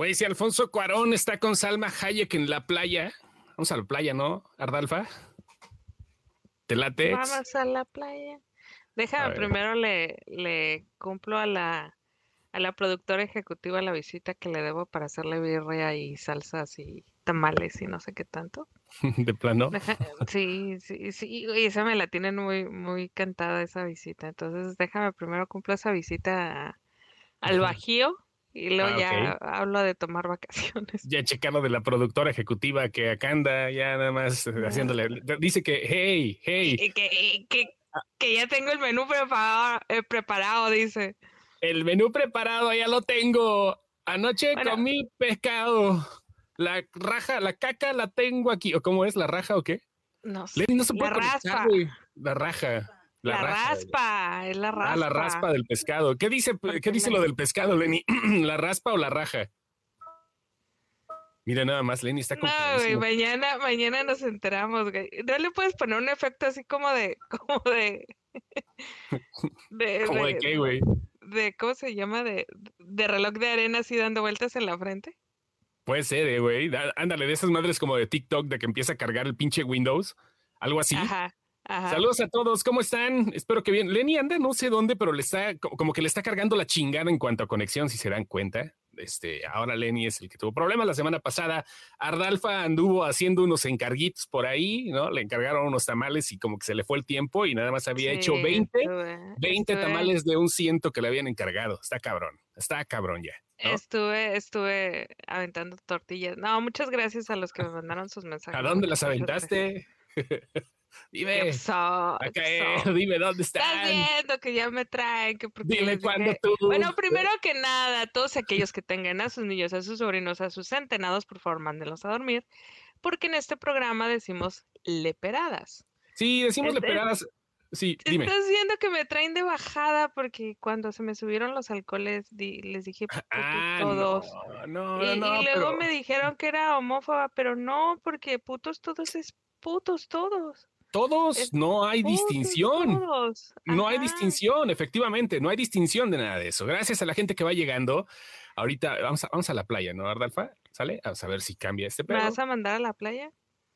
Güey, si Alfonso Cuarón está con Salma Hayek en la playa, vamos a la playa, ¿no, Ardalfa? ¿Te late? Vamos a la playa. Déjame primero le, le cumplo a la, a la productora ejecutiva la visita que le debo para hacerle birria y salsas y tamales y no sé qué tanto. ¿De plano? sí, sí, sí, y esa me la tienen muy, muy cantada esa visita. Entonces déjame primero cumplo esa visita al Bajío y luego ah, ya hablo de tomar vacaciones. Ya checando de la productora ejecutiva que acá anda, ya nada más haciéndole. Dice que, hey, hey. Que, que, que, ya tengo el menú preparado, eh, preparado, dice. El menú preparado, ya lo tengo. Anoche comí pescado. La raja, la caca la tengo aquí. ¿O cómo es? ¿La raja o qué? No sé. no se puede la raspa. La raja. La, raspa, es la raspa. Ah, la raspa del pescado. ¿Qué dice, ¿qué dice lo del pescado, Lenny? ¿La raspa o la raja? Mira, nada más, Lenny está con. No, güey, mañana, mañana nos enteramos, güey. ¿No le puedes poner un efecto así como de, como de. de ¿Cómo de, de qué, güey? De, ¿cómo se llama? De, de reloj de arena así dando vueltas en la frente. Puede ser, eh, güey. Ándale, de esas madres como de TikTok de que empieza a cargar el pinche Windows. Algo así. Ajá. Saludos a todos, ¿cómo están? Espero que bien. Lenny anda, no sé dónde, pero le está como que le está cargando la chingada en cuanto a conexión, si se dan cuenta. Este, ahora Lenny es el que tuvo problemas la semana pasada. Ardalfa anduvo haciendo unos encarguitos por ahí, ¿no? Le encargaron unos tamales y como que se le fue el tiempo y nada más había hecho 20, 20 tamales de un ciento que le habían encargado. Está cabrón, está cabrón ya. Estuve, estuve aventando tortillas. No, muchas gracias a los que me mandaron sus mensajes. ¿A dónde las aventaste? Dime, dime dónde están. Estás viendo que ya me traen. Que dime cuándo tú. Bueno, primero que nada, todos aquellos que tengan a sus niños, a sus sobrinos, a sus centenados, por favor, mándenlos a dormir, porque en este programa decimos leperadas. Sí, decimos leperadas. Sí, dime. Estás viendo que me traen de bajada porque cuando se me subieron los alcoholes les dije ah, todos. No, no, y, y luego me dijeron que era homófoba, pero no, porque putos todos es putos todos. Todos, no hay distinción. No hay distinción, efectivamente, no hay distinción de nada de eso. Gracias a la gente que va llegando. Ahorita vamos a, vamos a la playa, ¿no, Ardalfa? ¿Sale? Vamos a ver si cambia este pedo. ¿Me vas a mandar a la playa?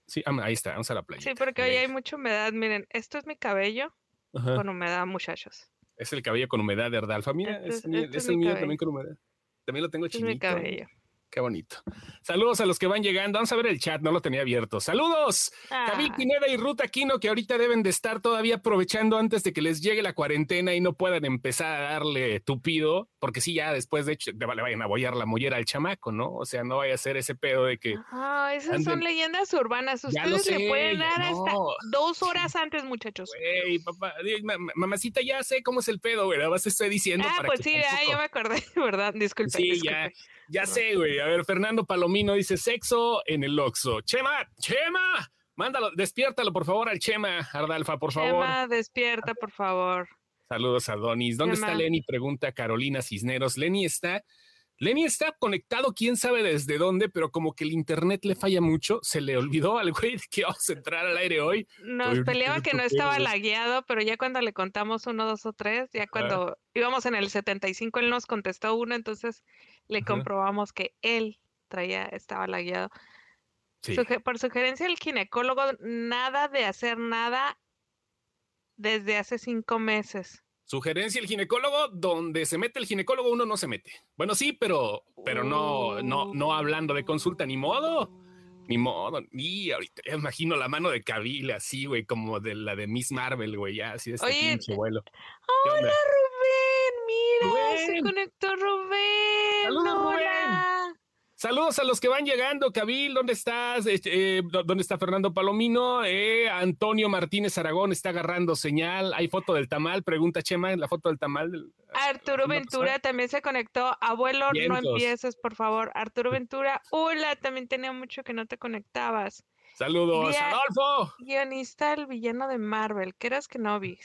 Sí, ahí está, vamos a la playa. Sí, porque hoy hay mucha humedad. Miren, esto es mi cabello con humedad, muchachos. Es el cabello con humedad de Ardalfa. Mira, es, el mío también con humedad. También lo tengo chinito. Es mi cabello. Qué bonito. Saludos a los que van llegando. Vamos a ver el chat, no lo tenía abierto. Saludos. Ah. Pineda y Ruta Aquino, que ahorita deben de estar todavía aprovechando antes de que les llegue la cuarentena y no puedan empezar a darle tupido, porque sí, ya después de hecho le vayan a bollar la mollera al chamaco, ¿no? O sea, no vaya a ser ese pedo de que. Ah, esas son leyendas urbanas. Ustedes le pueden dar hasta dos horas antes, muchachos. Güey, papá, mamacita, ya sé cómo es el pedo, güey. Vas a estar diciendo. Ah, pues sí, ya, me acordé, ¿verdad? Disculpe. Sí, ya. Ya sé, güey. A ver, Fernando Palomino dice sexo en el Oxxo. Chema, Chema, mándalo, despiértalo por favor al Chema, Ardalfa, por favor. Chema, despierta, por favor. Saludos a Donis. ¿Dónde está Lenny? Pregunta Carolina Cisneros. Lenny está Lenny está conectado, quién sabe desde dónde, pero como que el internet le falla mucho, se le olvidó al güey que vamos a entrar al aire hoy. Nos peleaba que no estaba lagueado, pero ya cuando le contamos uno, dos o tres, ya cuando íbamos en el 75, él nos contestó uno, entonces le comprobamos que él traía, estaba lagueado. por sugerencia del ginecólogo, nada de hacer nada desde hace cinco meses. Sugerencia el ginecólogo, donde se mete el ginecólogo uno no se mete. Bueno, sí, pero, pero no, no, no hablando de consulta, ni modo. Ni modo, y ahorita imagino la mano de Kabil así, güey, como de la de Miss Marvel, güey, ya así de este pinche vuelo. Hola Rubén, mira, se conectó Rubén. Saludos, Rubén. Saludos a los que van llegando. Cabil, ¿dónde estás? Este, eh, ¿Dónde está Fernando Palomino? Eh, Antonio Martínez Aragón está agarrando señal. ¿Hay foto del tamal? Pregunta Chema en la foto del tamal. Arturo Ventura también se conectó. Abuelo, no empieces, por favor. Arturo Ventura, hola, también tenía mucho que no te conectabas. Saludos, Adolfo. Guionista, el villano de Marvel. ¿Qué eras que no vi?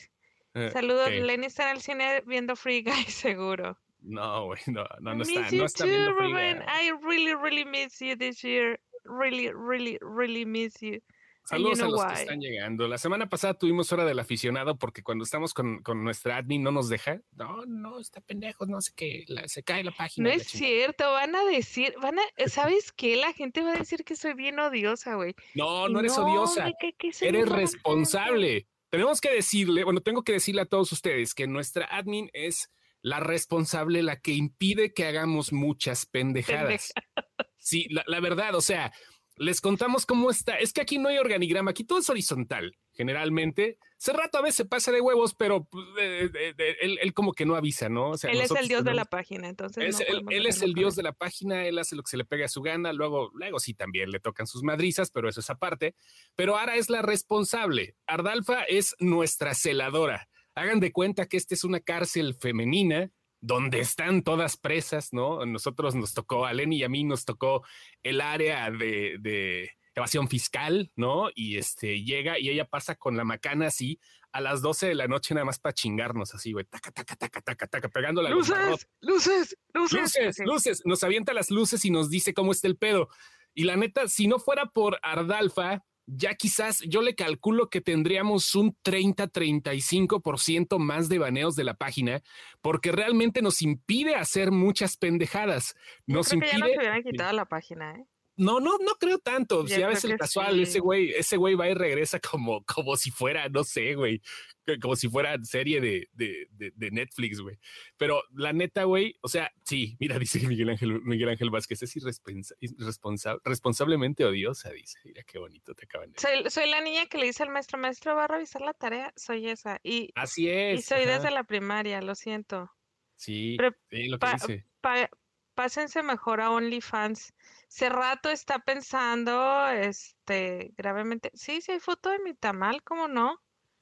Eh, Saludos, Lenny está en el cine viendo Free Guy, seguro. No, güey, no, no, no está. no está too, Ruben. I really, really miss you this year. Really, really, really miss you. Saludos a los que están llegando. La semana pasada tuvimos hora del aficionado porque cuando estamos con, nuestra admin no nos deja. No, no, está pendejo, no sé qué, se cae la página. No es cierto, van a decir, van a, ¿sabes qué? La gente va a decir que soy bien odiosa, güey. No, no eres odiosa. eres responsable. Tenemos que decirle, bueno, tengo que decirle a todos ustedes que nuestra admin es la responsable, la que impide que hagamos muchas pendejadas. Sí, la, la verdad, o sea, les contamos cómo está. Es que aquí no hay organigrama, aquí todo es horizontal, generalmente. Hace rato a veces pasa de huevos, pero pues, él, como que no avisa, ¿no? él es el dios de la página, entonces. él, es el dios de la página, él hace lo que se le pega a su gana, luego, luego sí también le tocan sus madrizas, pero eso es aparte. Pero Ara es la responsable. Ardalfa es nuestra celadora. Hagan de cuenta que esta es una cárcel femenina donde están todas presas, ¿no? Nosotros nos tocó, a Lenny y a mí nos tocó el área de, evasión fiscal, ¿no? Y este llega y ella pasa con la macana así a las 12 de la noche nada más para chingarnos así, güey, taca, taca, taca, taca, taca, pegando la luces, luces, luces, luces, luces, nos avienta las luces y nos dice cómo está el pedo. Y la neta, si no fuera por Ardalfa, ya quizás yo le calculo que tendríamos un 30-35% más de baneos de la página, porque realmente nos impide hacer muchas pendejadas. Nos impide. Que ya nos hubieran quitado la página, ¿eh? No, no, no creo tanto. si a veces el casual, ese güey, ese güey va y regresa como, como si fuera, no sé, güey, como si fuera serie de, de, de, Netflix, güey. Pero la neta, güey, o sea, sí, mira, dice Miguel Ángel, Miguel Ángel Vázquez, es irresponsable, responsablemente odiosa, dice. Mira qué bonito te acaban de soy, soy la niña que le dice al maestro, maestro, va a revisar la tarea, soy esa. Y, Así es. Y soy desde la primaria, lo siento. Sí, lo que dice. Pásense mejor a OnlyFans hace rato está pensando, este, gravemente. Sí, sí hay foto de mi tamal, ¿cómo no?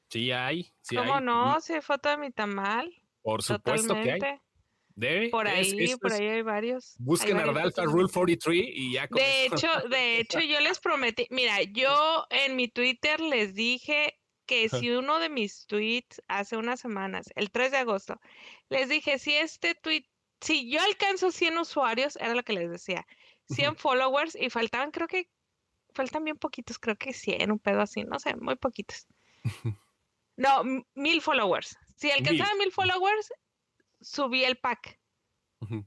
Sí hay, sí ¿Cómo no? Sí hay foto de mi tamal. Por supuesto que hay. Debe. Por ahí, por ahí hay varios. Busquen Ardalfa Rule 43 y ya. de hecho, de hecho, yo les prometí, mira, yo en mi Twitter les dije que si uno de mis tweets hace unas semanas, el 3 de agosto, les dije, si este tweet, si yo alcanzo 100 usuarios, era lo que les decía, 100 followers y faltaban, creo que, faltan bien poquitos, creo que 100, un pedo así, no sé, muy poquitos. No, mil followers. Si alcanzaba mil followers, subí el pack.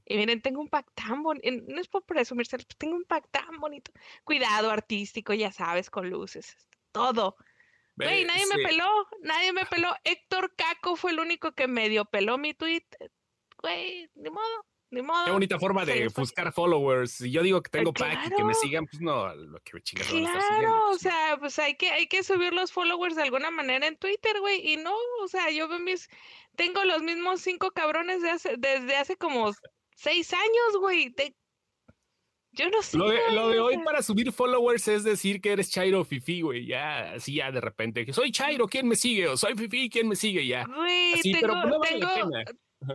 Y miren, tengo un pack tan bonito, no es por presumirse, tengo un pack tan bonito. Cuidado artístico, ya sabes, con luces, todo. Güey, nadie me peló, nadie me peló. Héctor Caco fue el único que medio peló mi tweet. Güey, de modo. Qué bonita forma de buscar followers. Si yo digo que tengo pack y que me sigan, pues no, lo que me chingas. Claro, o sea, pues hay que, hay que subir los followers de alguna manera en Twitter, güey. Y no, o sea, yo veo mis, tengo los mismos cinco cabrones de hace, desde hace como seis años, güey. Yo no sé. Lo de, lo de, hoy para subir followers es decir que eres Chairo Fifi, güey. Ya, así ya de repente. Soy Chairo, ¿quién me sigue? O soy Fifi, ¿quién me sigue? Ya. Güey, tengo, pero no vale pena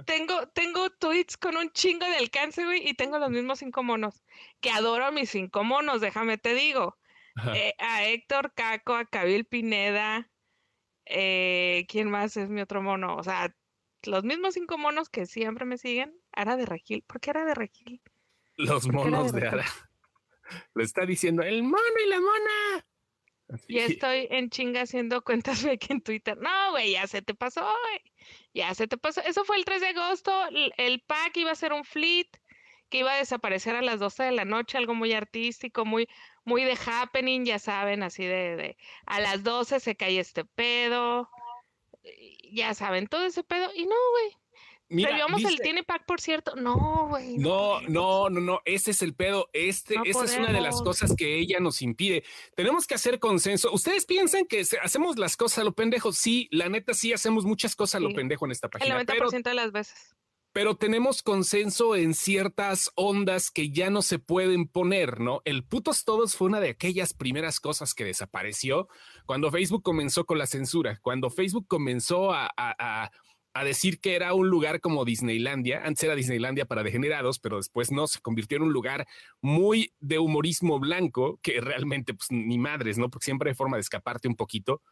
tengo, tengo tweets con un chingo de alcance, güey, y tengo los mismos cinco monos. Que adoro a mis cinco monos, déjame te digo. Eh, a Héctor Caco, a Cabil Pineda, eh, ¿quién más es mi otro mono? O sea, los mismos cinco monos que siempre me siguen. Ara de Regil. ¿Por qué Ara de Regil? Los monos de, Ara. Lo está diciendo el mono y la mona. Ya estoy en chinga haciendo cuentas fake en Twitter. No, güey, ya se te pasó, güey. Ya se te pasó. Eso fue el 3 de agosto. El pack iba a ser un fleet que iba a desaparecer a las 12 de la noche, algo muy artístico, muy, muy de happening, ya saben, así de, de a las 12 se cae este pedo. Ya saben, todo ese pedo. Y no, güey. Mira, el Tiene Pack, por cierto. No, güey. No, no, no, no. Ese es el pedo. Este, esta es una de las cosas que ella nos impide. Tenemos que hacer consenso. ¿Ustedes piensan que hacemos las cosas a lo pendejo? Sí, la neta, sí hacemos muchas cosas a lo pendejo en esta página. El 90% de las veces. Pero tenemos consenso en ciertas ondas que ya no se pueden poner, ¿no? El putos todos fue una de aquellas primeras cosas que desapareció cuando Facebook comenzó con la censura, cuando Facebook comenzó a a decir que era un lugar como Disneylandia. Antes era Disneylandia para degenerados, pero después no, se convirtió en un lugar muy de humorismo blanco, que realmente, pues ni madres, ¿no? Porque siempre hay forma de escaparte un poquito.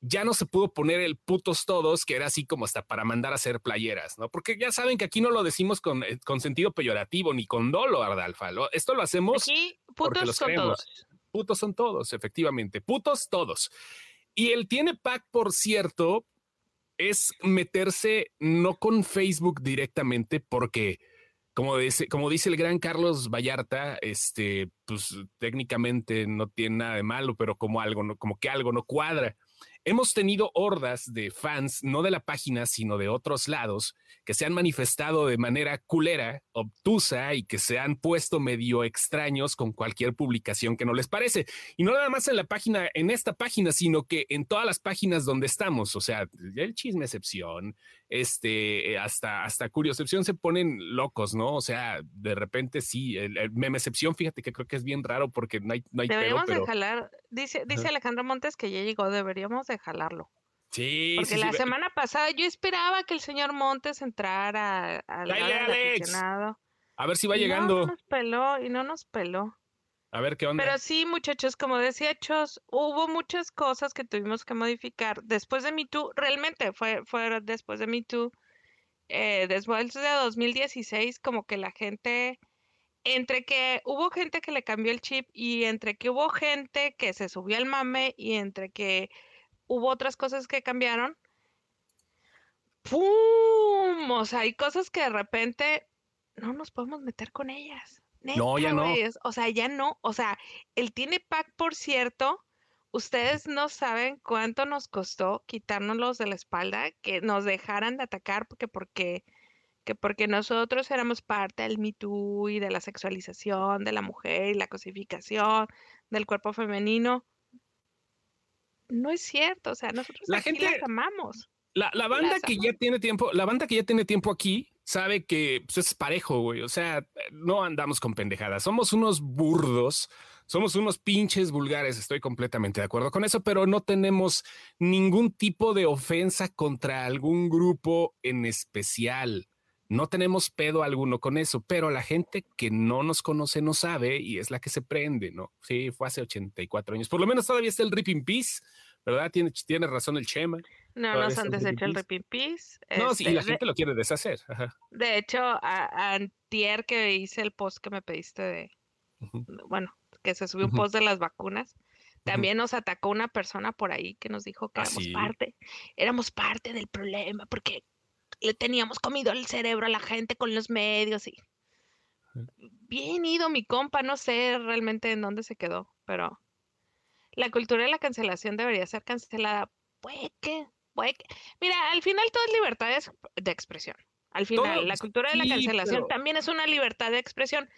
Ya no se pudo poner el putos todos, que era así como hasta para mandar a hacer playeras, ¿no? Porque ya saben que aquí no lo decimos con, eh, con sentido peyorativo ni con dolo, Ardalfa. Esto lo hacemos aquí, putos los todos. putos son todos, efectivamente, putos todos. Y el tiene pack, por cierto, es meterse no con Facebook directamente, porque como dice, como dice el gran Carlos Vallarta, este, pues técnicamente no tiene nada de malo, pero como algo, no, como que algo no cuadra. Hemos tenido hordas de fans, no de la página, sino de otros lados, que se han manifestado de manera culera, obtusa y que se han puesto medio extraños con cualquier publicación que no les parece. Y no nada más en la página, en esta página, sino que en todas las páginas donde estamos. O sea, el chisme excepción, este, hasta, hasta curiocepción se ponen locos, ¿no? O sea, de repente sí, el, meme excepción, fíjate que creo que es bien raro porque no hay, no hay Deberíamos de jalar, dice, dice Alejandro Montes que ya llegó, deberíamos de jalarlo. Sí, Porque la semana pasada yo esperaba que el señor Montes entrara al aficionado. A ver si va llegando. No, nos peló y no nos peló. A ver qué onda. Pero sí, muchachos, como decía Chos, hubo muchas cosas que tuvimos que modificar. Después de Me Too, realmente fue, fue después de Me Too, eh, después de 2016, como que la gente, entre que hubo gente que le cambió el chip y entre que hubo gente que se subió al mame y entre que hubo otras cosas que cambiaron. ¡Pum! O sea, hay cosas que de repente no nos podemos meter con ellas. No, ya no. O sea, ya no. O sea, el tiene pack, por cierto, ustedes no saben cuánto nos costó quitárnoslos de la espalda, que nos dejaran de atacar, porque, porque, que porque nosotros éramos parte del Me Too y de la sexualización de la mujer y la cosificación del cuerpo femenino no es cierto, o sea, nosotros la gente las amamos. La, la banda que ya tiene tiempo, la banda que ya tiene tiempo aquí sabe que pues, es parejo, güey. O sea, no andamos con pendejadas. Somos unos burdos, somos unos pinches vulgares. Estoy completamente de acuerdo con eso, pero no tenemos ningún tipo de ofensa contra algún grupo en especial. No tenemos pedo alguno con eso, pero la gente que no nos conoce no sabe y es la que se prende, ¿no? Sí, fue hace 84 años. Por lo menos todavía está el Ripping Peace, ¿verdad? Tiene, tiene razón el Chema. No nos han deshecho el Peace. No, sí, y la este, gente lo quiere deshacer. De hecho, a, antier que hice el post que me pediste de, bueno, que se subió un post de las vacunas, también nos atacó una persona por ahí que nos dijo que ¿Ah, éramos parte, éramos parte del problema, porque le teníamos comido el cerebro a la gente con los medios y bien ido mi compa, no sé realmente en dónde se quedó, pero la cultura de la cancelación debería ser cancelada. Puede que, puede que. Mira, al final todo es libertad de expresión. Al final, la cultura de la cancelación también es una libertad de expresión.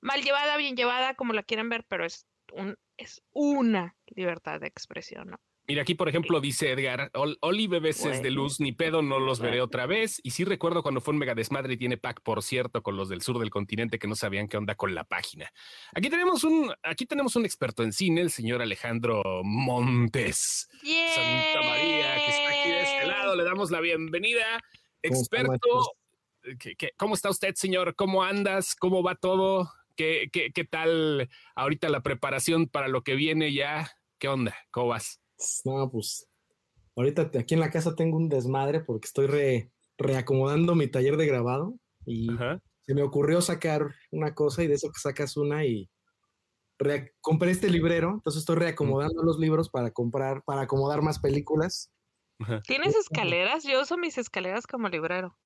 Mal llevada, bien llevada, como la quieran ver, pero es un, es una libertad de expresión, ¿no? Mira, aquí por ejemplo dice Edgar, Oli bebés es de luz, ni pedo, no los veré otra vez. Y sí recuerdo cuando fue un mega desmadre y tiene pack, por cierto, con los del sur del continente que no sabían qué onda con la página. Aquí tenemos un, aquí tenemos un experto en cine, el señor Alejandro Montes. Santa María, que está aquí de este lado. Le damos la bienvenida. Experto, ¿cómo está usted, señor? ¿Cómo andas? ¿Cómo va todo? ¿Qué, qué, qué tal ahorita la preparación para lo que viene ya? ¿Qué onda? ¿Cómo vas? No, pues ahorita aquí en la casa tengo un desmadre porque estoy reacomodando mi taller de grabado y se me ocurrió sacar una cosa y de eso que sacas una y compré este librero, entonces estoy reacomodando los libros para comprar, para acomodar más películas. ¿Tienes escaleras? Yo uso mis escaleras como librero.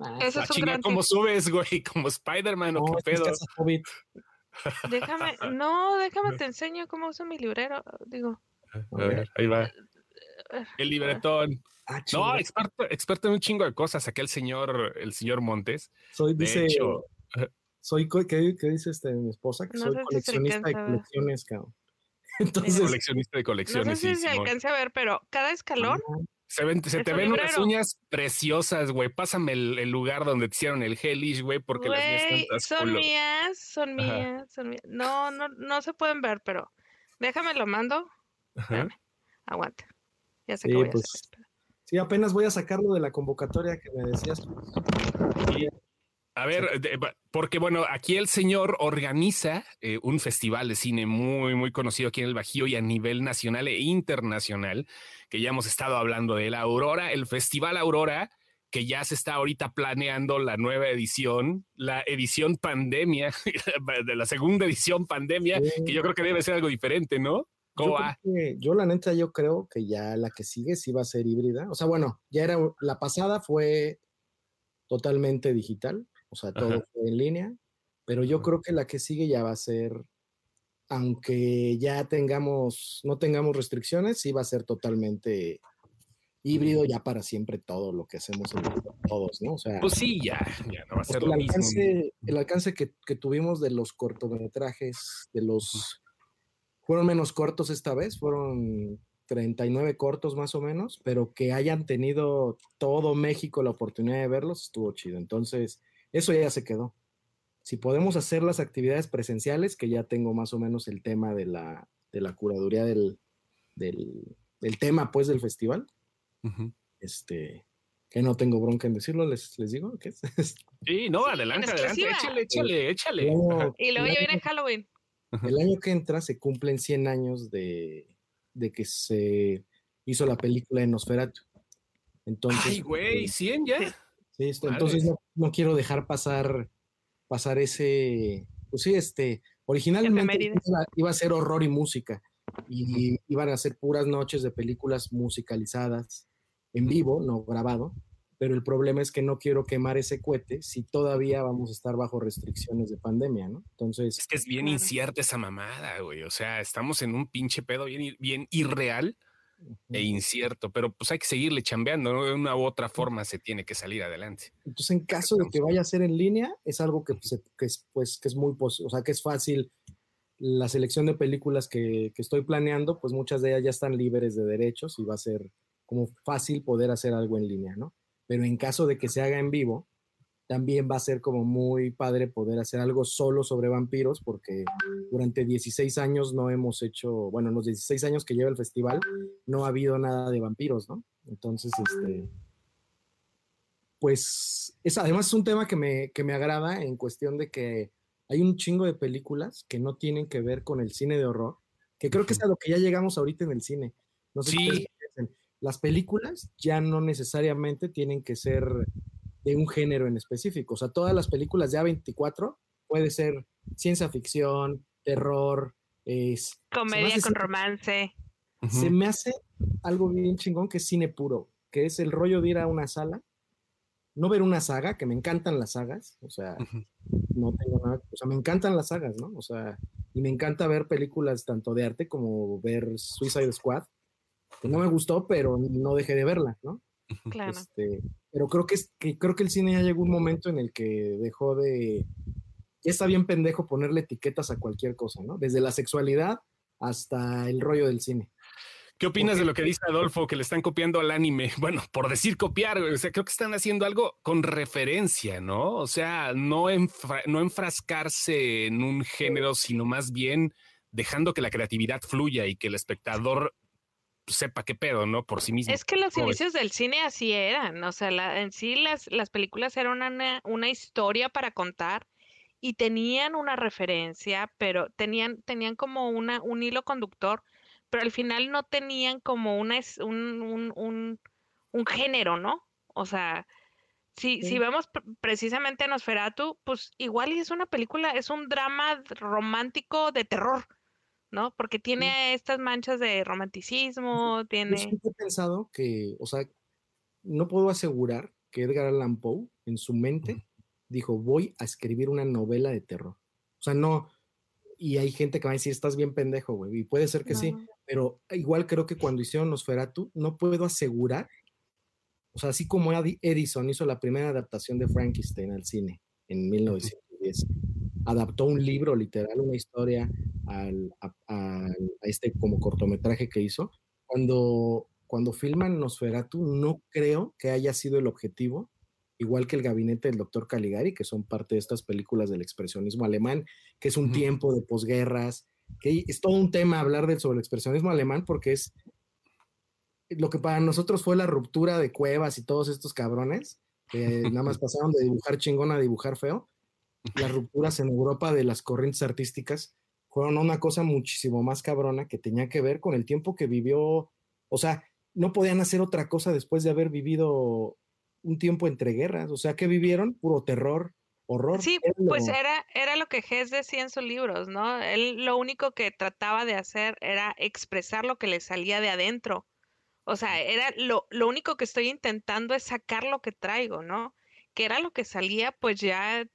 Ah, Eso es un ¿Cómo subes, güey? ¿Como Spider-Man o qué pedo? Déjame, no, déjame te enseño cómo uso mi librero. Digo, ahí va. El libretón. Ah, no, experto, experto en un chingo de cosas. Aquí el señor, el señor Montes. Soy, dice, soy, ¿qué, dice este, mi esposa? Que soy coleccionista de colecciones, cabrón. Entonces, coleccionista de colecciones. No sé si se alcance a ver, pero cada escalón. Se, se te ven unas uñas preciosas, güey. Pásame el, lugar donde te hicieron el hellish, güey, porque las mías Son mías, son mías, son mías. No, no, no se pueden ver, pero déjame lo mando. Aguanta. Ya sé sí, voy a pues, Sí, apenas voy a sacarlo de la convocatoria que me decías. A ver, porque bueno, aquí el señor organiza eh, un festival de cine muy, muy conocido aquí en el Bajío y a nivel nacional e internacional, que ya hemos estado hablando de la Aurora, el Festival Aurora, que ya se está ahorita planeando la nueva edición, la edición pandemia, de la segunda edición pandemia, que yo creo que debe ser algo diferente, ¿no? ¿Cómo yo, yo la neta yo creo que ya la que sigue sí va a ser híbrida. O sea, bueno, ya era la pasada fue totalmente digital, o sea, todo fue en línea, pero yo creo que la que sigue ya va a ser aunque ya tengamos no tengamos restricciones, sí va a ser totalmente híbrido ya para siempre todo lo que hacemos todos, ¿no? O sea, pues sí, ya, ya no va a ser lo el alcance, El alcance que, que, tuvimos de los cortometrajes, de los... Fueron menos cortos esta vez, fueron 39 cortos más o menos, pero que hayan tenido todo México la oportunidad de verlos, estuvo chido. Entonces, eso ya se quedó. Si podemos hacer las actividades presenciales, que ya tengo más o menos el tema de la, de la curaduría del, del, del tema, pues, del festival, este, que no tengo bronca en decirlo, les, les digo. ¿qué es? sí, no, adelante, adelante, échale, échale, échale. y luego ya viene Halloween. El año que entra se cumplen 100 años de, de que se hizo la película de Nosferatu. Entonces, Ay, güey, 100 este, ya. Sí, entonces no, no, quiero dejar pasar, pasar ese, pues sí, este, originalmente iba, a ser horror y música y iban a ser puras noches de películas musicalizadas en vivo, no grabado, pero el problema es que no quiero quemar ese cohete si todavía vamos a estar bajo restricciones de pandemia, ¿no? Entonces... Es que es bien incierta esa mamada, güey, o sea, estamos en un pinche pedo bien, bien irreal e incierto, pero pues hay que seguirle chambeando, ¿no? De una u otra forma se tiene que salir adelante. Entonces, en caso de que vaya a ser en línea, es algo que, pues, que es, pues, que es muy, o sea, que es fácil la selección de películas que, que, estoy planeando, pues muchas de ellas ya están libres de derechos y va a ser como fácil poder hacer algo en línea, ¿no? Pero en caso de que se haga en vivo, también va a ser como muy padre poder hacer algo solo sobre vampiros, porque durante 16 años no hemos hecho, bueno, en los 16 años que lleva el festival, no ha habido nada de vampiros, ¿no? Entonces, este, pues, es, además es un tema que me, que me agrada en cuestión de que hay un chingo de películas que no tienen que ver con el cine de horror, que creo que es a lo que ya llegamos ahorita en el cine. No sé sí. Las películas ya no necesariamente tienen que ser de un género en específico. O sea, todas las películas de A24 puede ser ciencia ficción, terror, es, comedia con romance. Se me hace algo bien chingón que es cine puro, que es el rollo de ir a una sala no ver una saga, que me encantan las sagas, o sea, no tengo nada, o sea, me encantan las sagas, ¿no? O sea, y me encanta ver películas tanto de arte como ver Suicide Squad, que no me gustó, pero no dejé de verla, ¿no? Claro. Este, pero creo que, es, que creo que el cine ya llegó un momento en el que dejó de, ya está bien pendejo ponerle etiquetas a cualquier cosa, ¿no? Desde la sexualidad hasta el rollo del cine. ¿Qué opinas de lo que dice Adolfo, que le están copiando al anime? Bueno, por decir copiar, o sea, creo que están haciendo algo con referencia, ¿no? O sea, no, no enfrascarse en un género, sino más bien dejando que la creatividad fluya y que el espectador sepa qué pedo, ¿no? Por sí mismo. Es que los inicios del cine así eran, o sea, en sí las, las películas eran una, una historia para contar y tenían una referencia, pero tenían, tenían como una, un hilo conductor pero al final no tenían como una, un, un, un, un género, ¿no? O sea, si, si vemos precisamente Nosferatu, pues igual es una película, es un drama romántico de terror, ¿no? Porque tiene estas manchas de romanticismo, tiene... Yo he pensado que, o sea, no puedo asegurar que Edgar Allan Poe en su mente dijo, voy a escribir una novela de terror. O sea, no, y hay gente que va a decir, estás bien pendejo, güey, y puede ser que sí, pero igual creo que cuando hicieron Nosferatu, no puedo asegurar, o sea, así como Edison hizo la primera adaptación de Frankenstein al cine en 1910, adaptó un libro literal, una historia al, a, este como cortometraje que hizo, cuando, cuando filman Nosferatu, no creo que haya sido el objetivo igual que el gabinete del doctor Caligari, que son parte de estas películas del expresionismo alemán, que es un tiempo de posguerras, que es todo un tema hablar de, sobre el expresionismo alemán porque es lo que para nosotros fue la ruptura de Cuevas y todos estos cabrones, que nada más pasaron de dibujar chingón a dibujar feo. Las rupturas en Europa de las corrientes artísticas fueron una cosa muchísimo más cabrona que tenía que ver con el tiempo que vivió, o sea, no podían hacer otra cosa después de haber vivido un tiempo entre guerras, o sea, que vivieron puro terror, horror. Sí, pues era, era lo que Hess decía en sus libros, ¿no? Él lo único que trataba de hacer era expresar lo que le salía de adentro. O sea, era lo, lo único que estoy intentando es sacar lo que traigo, ¿no? Que era lo que salía, pues ya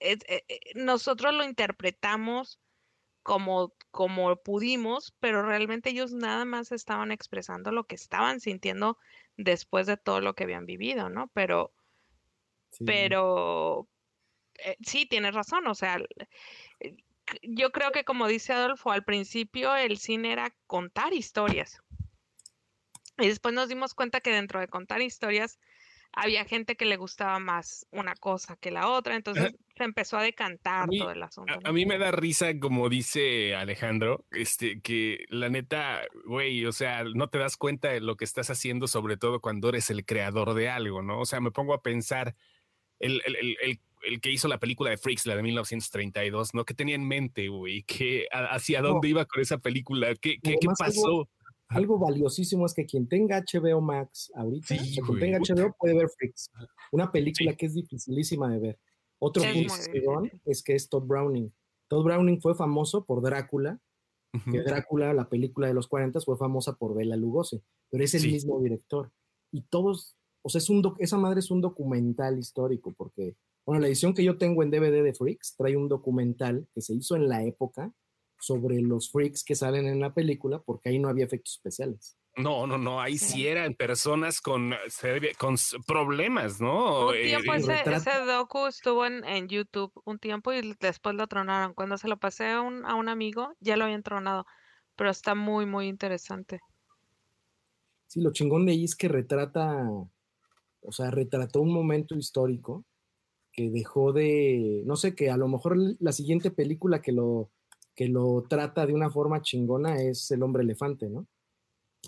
eh, eh, nosotros lo interpretamos como, como pudimos, pero realmente ellos nada más estaban expresando lo que estaban sintiendo después de todo lo que habían vivido, ¿no? Pero, pero eh, sí, tienes razón, o sea, yo creo que como dice Adolfo, al principio el cine era contar historias. Y después nos dimos cuenta que dentro de contar historias había gente que le gustaba más una cosa que la otra, entonces se empezó a decantar todo el asunto. A, mí me da risa, como dice Alejandro, este, que la neta, güey, o sea, no te das cuenta de lo que estás haciendo, sobre todo cuando eres el creador de algo, ¿no? O sea, me pongo a pensar, el, que hizo la película de Freaks, la de 1932, ¿no? ¿Qué tenía en mente, güey? ¿Hacia dónde iba con esa película? ¿Qué, qué, qué pasó? algo valiosísimo es que quien tenga HBO Max ahorita, quien tenga HBO puede ver Freaks, una película que es dificilísima de ver. Otro punto es que es Todd Browning. Todd Browning fue famoso por Drácula, que Drácula, la película de los 40, fue famosa por Bela Lugosi, pero es el mismo director. Y todos, o sea, es un esa madre es un documental histórico, porque, bueno, la edición que yo tengo en DVD de Freaks trae un documental que se hizo en la época, sobre los freaks que salen en la película, porque ahí no había efectos especiales. No, no, no, ahí sí eran personas con, con problemas, ¿no? Un eh, tiempo ese, docu estuvo en, YouTube un tiempo y después lo tronaron. Cuando se lo pasé a un, a un amigo, ya lo habían tronado, pero está muy, muy interesante. Sí, lo chingón de ahí es que retrata, o sea, retrató un momento histórico que dejó de, no sé, que a lo mejor la siguiente película que lo que lo trata de una forma chingona es el hombre elefante, ¿no?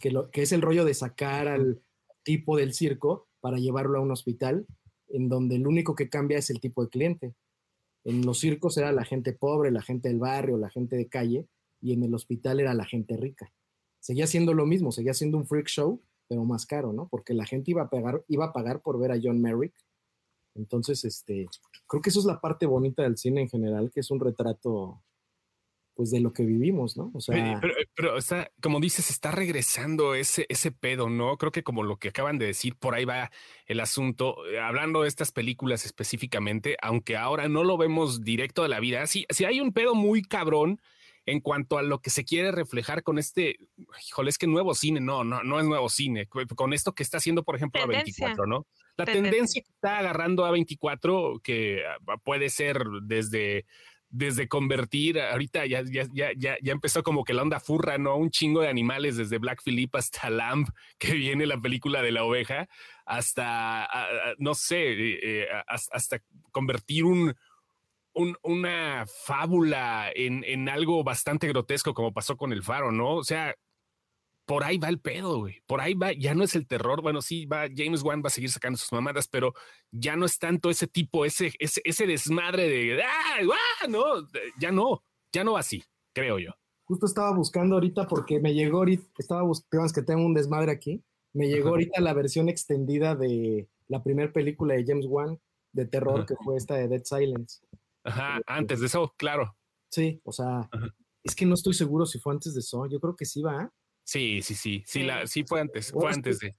Que, lo, que es el rollo de sacar al tipo del circo para llevarlo a un hospital, en donde el único que cambia es el tipo de cliente. En los circos era la gente pobre, la gente del barrio, la gente de calle, y en el hospital era la gente rica. Seguía siendo lo mismo, seguía siendo un freak show, pero más caro, ¿no? Porque la gente iba a pagar, iba a pagar por ver a John Merrick. Entonces, este, creo que eso es la parte bonita del cine en general, que es un retrato pues de lo que vivimos, ¿no? O sea, pero, está, como dices, está regresando ese, ese pedo, ¿no? Creo que como lo que acaban de decir, por ahí va el asunto. Eh, hablando de estas películas específicamente, aunque ahora no lo vemos directo de la vida, sí, sí hay un pedo muy cabrón en cuanto a lo que se quiere reflejar con este, híjole, es que nuevo cine, no, no, no es nuevo cine, con esto que está haciendo, por ejemplo, a 24, ¿no? La tendencia que está agarrando a 24, que ah, puede ser desde desde convertir, ahorita ya, ya, ya, ya, empezó como que la onda furra, ¿no? Un chingo de animales, desde Black Phillip hasta Lamb, que viene la película de la oveja, hasta, no sé, eh, eh, hasta, convertir un, una fábula en, en, algo bastante grotesco, como pasó con el faro, ¿no? O sea, por ahí va el pedo, güey. Por ahí va, ya no es el terror. Bueno, sí, va, James Wan va a seguir sacando sus mamadas, pero ya no es tanto ese tipo, ese, ese, ese desmadre de, ¡ah! no, ya no, ya no así, creo yo. Justo estaba buscando ahorita porque me llegó ahorita, estaba buscando, que tengo un desmadre aquí, me llegó ahorita la versión extendida de la primera película de James Wan de terror, que fue esta de Dead Silence. Ajá, eh, antes de eso, claro. Sí, o sea, es que no estoy seguro si fue antes de eso, yo creo que sí va, Sí, sí, sí, sí, la, sí fue antes, fue antes de.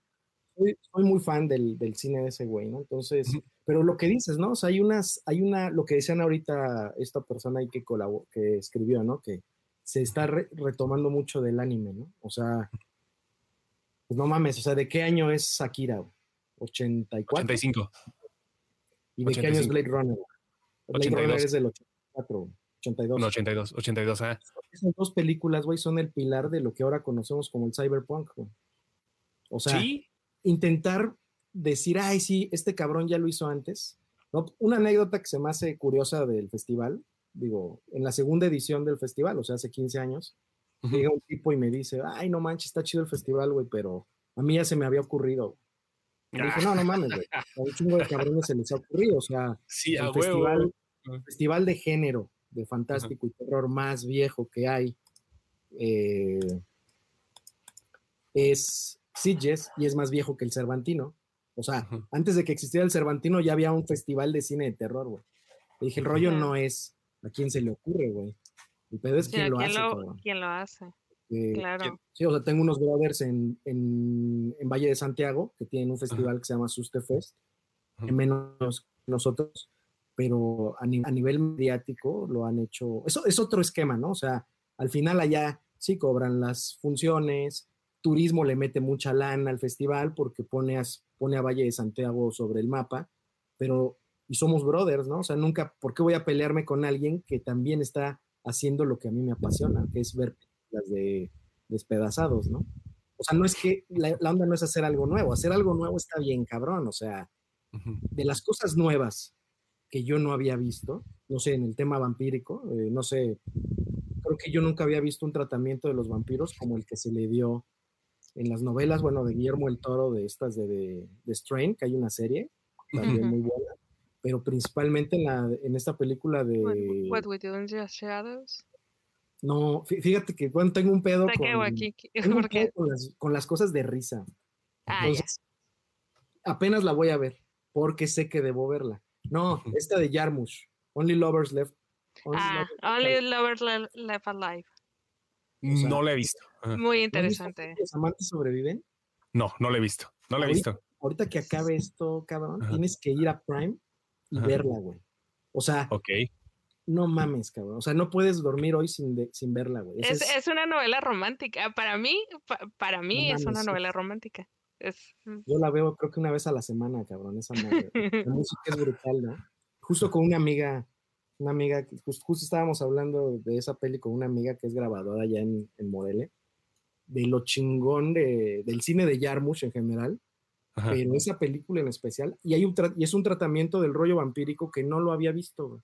Soy, muy fan del, cine de ese güey, ¿no? Entonces, pero lo que dices, ¿no? O sea, hay unas, hay una, lo que decían ahorita esta persona ahí que colaboró, que escribió, ¿no? Que se está retomando mucho del anime, ¿no? O sea, pues no mames, o sea, ¿de qué año es Akira? 84. 85. ¿Y de qué año es Blade Runner? Blade Runner es del 84. 82. No, 82, 82, ah. Esas dos películas, güey, son el pilar de lo que ahora conocemos como el cyberpunk, O sea, intentar decir, ay, sí, este cabrón ya lo hizo antes. Una anécdota que se me hace curiosa del festival, digo, en la segunda edición del festival, o sea, hace 15 años, llega un tipo y me dice, ay, no manches, está chido el festival, güey, pero a mí ya se me había ocurrido. Y dije, no, no mames, güey. A un chingo de cabrones se les ha ocurrido, o sea, el festival, festival de género, de fantástico y terror más viejo que hay eh, es Sitges y es más viejo que el Cervantino. O sea, antes de que existiera el Cervantino ya había un festival de cine de terror, güey. Le dije, el rollo no es a quién se le ocurre, güey. El pedo es quién lo hace, ¿Quién lo hace? claro. Sí, o sea, tengo unos brothers en, en, en, Valle de Santiago que tienen un festival que se llama Suste Fest, menos nosotros, pero a, a, nivel mediático lo han hecho. Eso es otro esquema, ¿no? O sea, al final allá sí cobran las funciones, turismo le mete mucha lana al festival porque pone a, pone a Valle de Santiago sobre el mapa, pero y somos brothers, ¿no? O sea, nunca, ¿por qué voy a pelearme con alguien que también está haciendo lo que a mí me apasiona, que es ver las de despedazados, ¿no? O sea, no es que la, onda no es hacer algo nuevo, hacer algo nuevo está bien cabrón, o sea, de las cosas nuevas que yo no había visto, no sé, en el tema vampírico, eh, no sé, creo que yo nunca había visto un tratamiento de los vampiros como el que se le dio en las novelas, bueno, de Guillermo el Toro, de estas de, de, Strain, que hay una serie también muy buena, pero principalmente en, la, en esta película de... What, We Do in the Shadows. No, fíjate que bueno, tengo un pedo, con, las, cosas de risa. Ah, apenas la voy a ver, porque sé que debo verla. No, esta de Yarmush, Only Lovers Left. ah, Only Lovers Left Alive. no la he visto. Muy interesante. ¿Los amantes sobreviven? No, no la he visto. No la he visto. Ahorita que acabe esto, cabrón, tienes que ir a Prime y verla, güey. O sea, no mames, cabrón. O sea, no puedes dormir hoy sin, sin verla, güey. Es, es, una novela romántica. Para mí, para mí es una novela romántica. Mm. Yo la veo creo que una vez a la semana, cabrón, esa madre. La música es brutal, ¿no? Justo con una amiga, una amiga, justo, estábamos hablando de esa peli con una amiga que es grabadora allá en, en Morelia, de lo chingón de, del cine de Yarmush en general, pero esa película en especial, y, hay un y es un tratamiento del rollo vampírico que no lo había visto,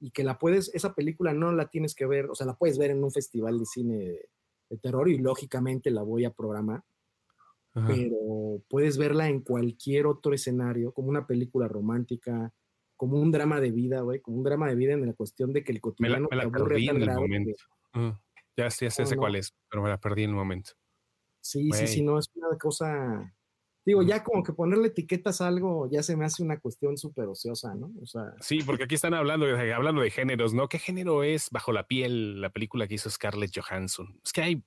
y que la puedes, esa película no la tienes que ver, o sea, la puedes ver en un festival de cine de, terror y lógicamente la voy a programar, pero puedes verla en cualquier otro escenario, como una película romántica, como un drama de vida, güey, como un drama de vida en la cuestión de que el cotidiano me la, me perdí en el momento. ya, sé, sé cuál es, pero me la perdí en el momento. Sí, sí, sí, no, es una cosa Digo, ya como que ponerle etiquetas a algo ya se me hace una cuestión súper ociosa, ¿no? O sea. Sí, porque aquí están hablando, hablando de géneros, ¿no? ¿Qué género es Bajo la piel, la película que hizo Scarlett Johansson? Es que hay.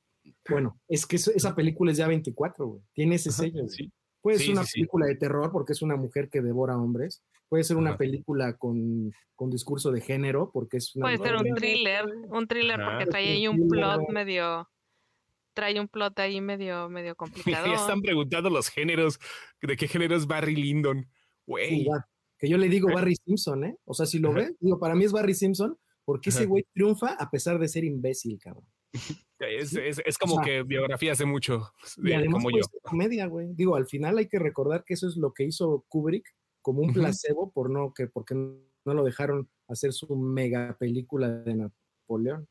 Bueno, es que esa película es ya 24, güey. Tiene ese sello. Sí. Puede ser una película de terror porque es una mujer que devora hombres. Puede ser una película con, con, discurso de género porque es una. Puede ser un thriller, un thriller porque trae ahí un plot medio trae un plot ahí medio, medio complicado. ya están preguntando los géneros, de qué género es Barry Lyndon. Güey. que yo le digo Barry Simpson, ¿eh? O sea, si lo ve, digo, para mí es Barry Simpson, porque ese güey triunfa a pesar de ser imbécil, cabrón. Es, es, es como que biografía hace mucho, como yo. comedia, güey. Digo, al final hay que recordar que eso es lo que hizo Kubrick como un placebo por no que porque no lo dejaron hacer su mega película de Napoleón.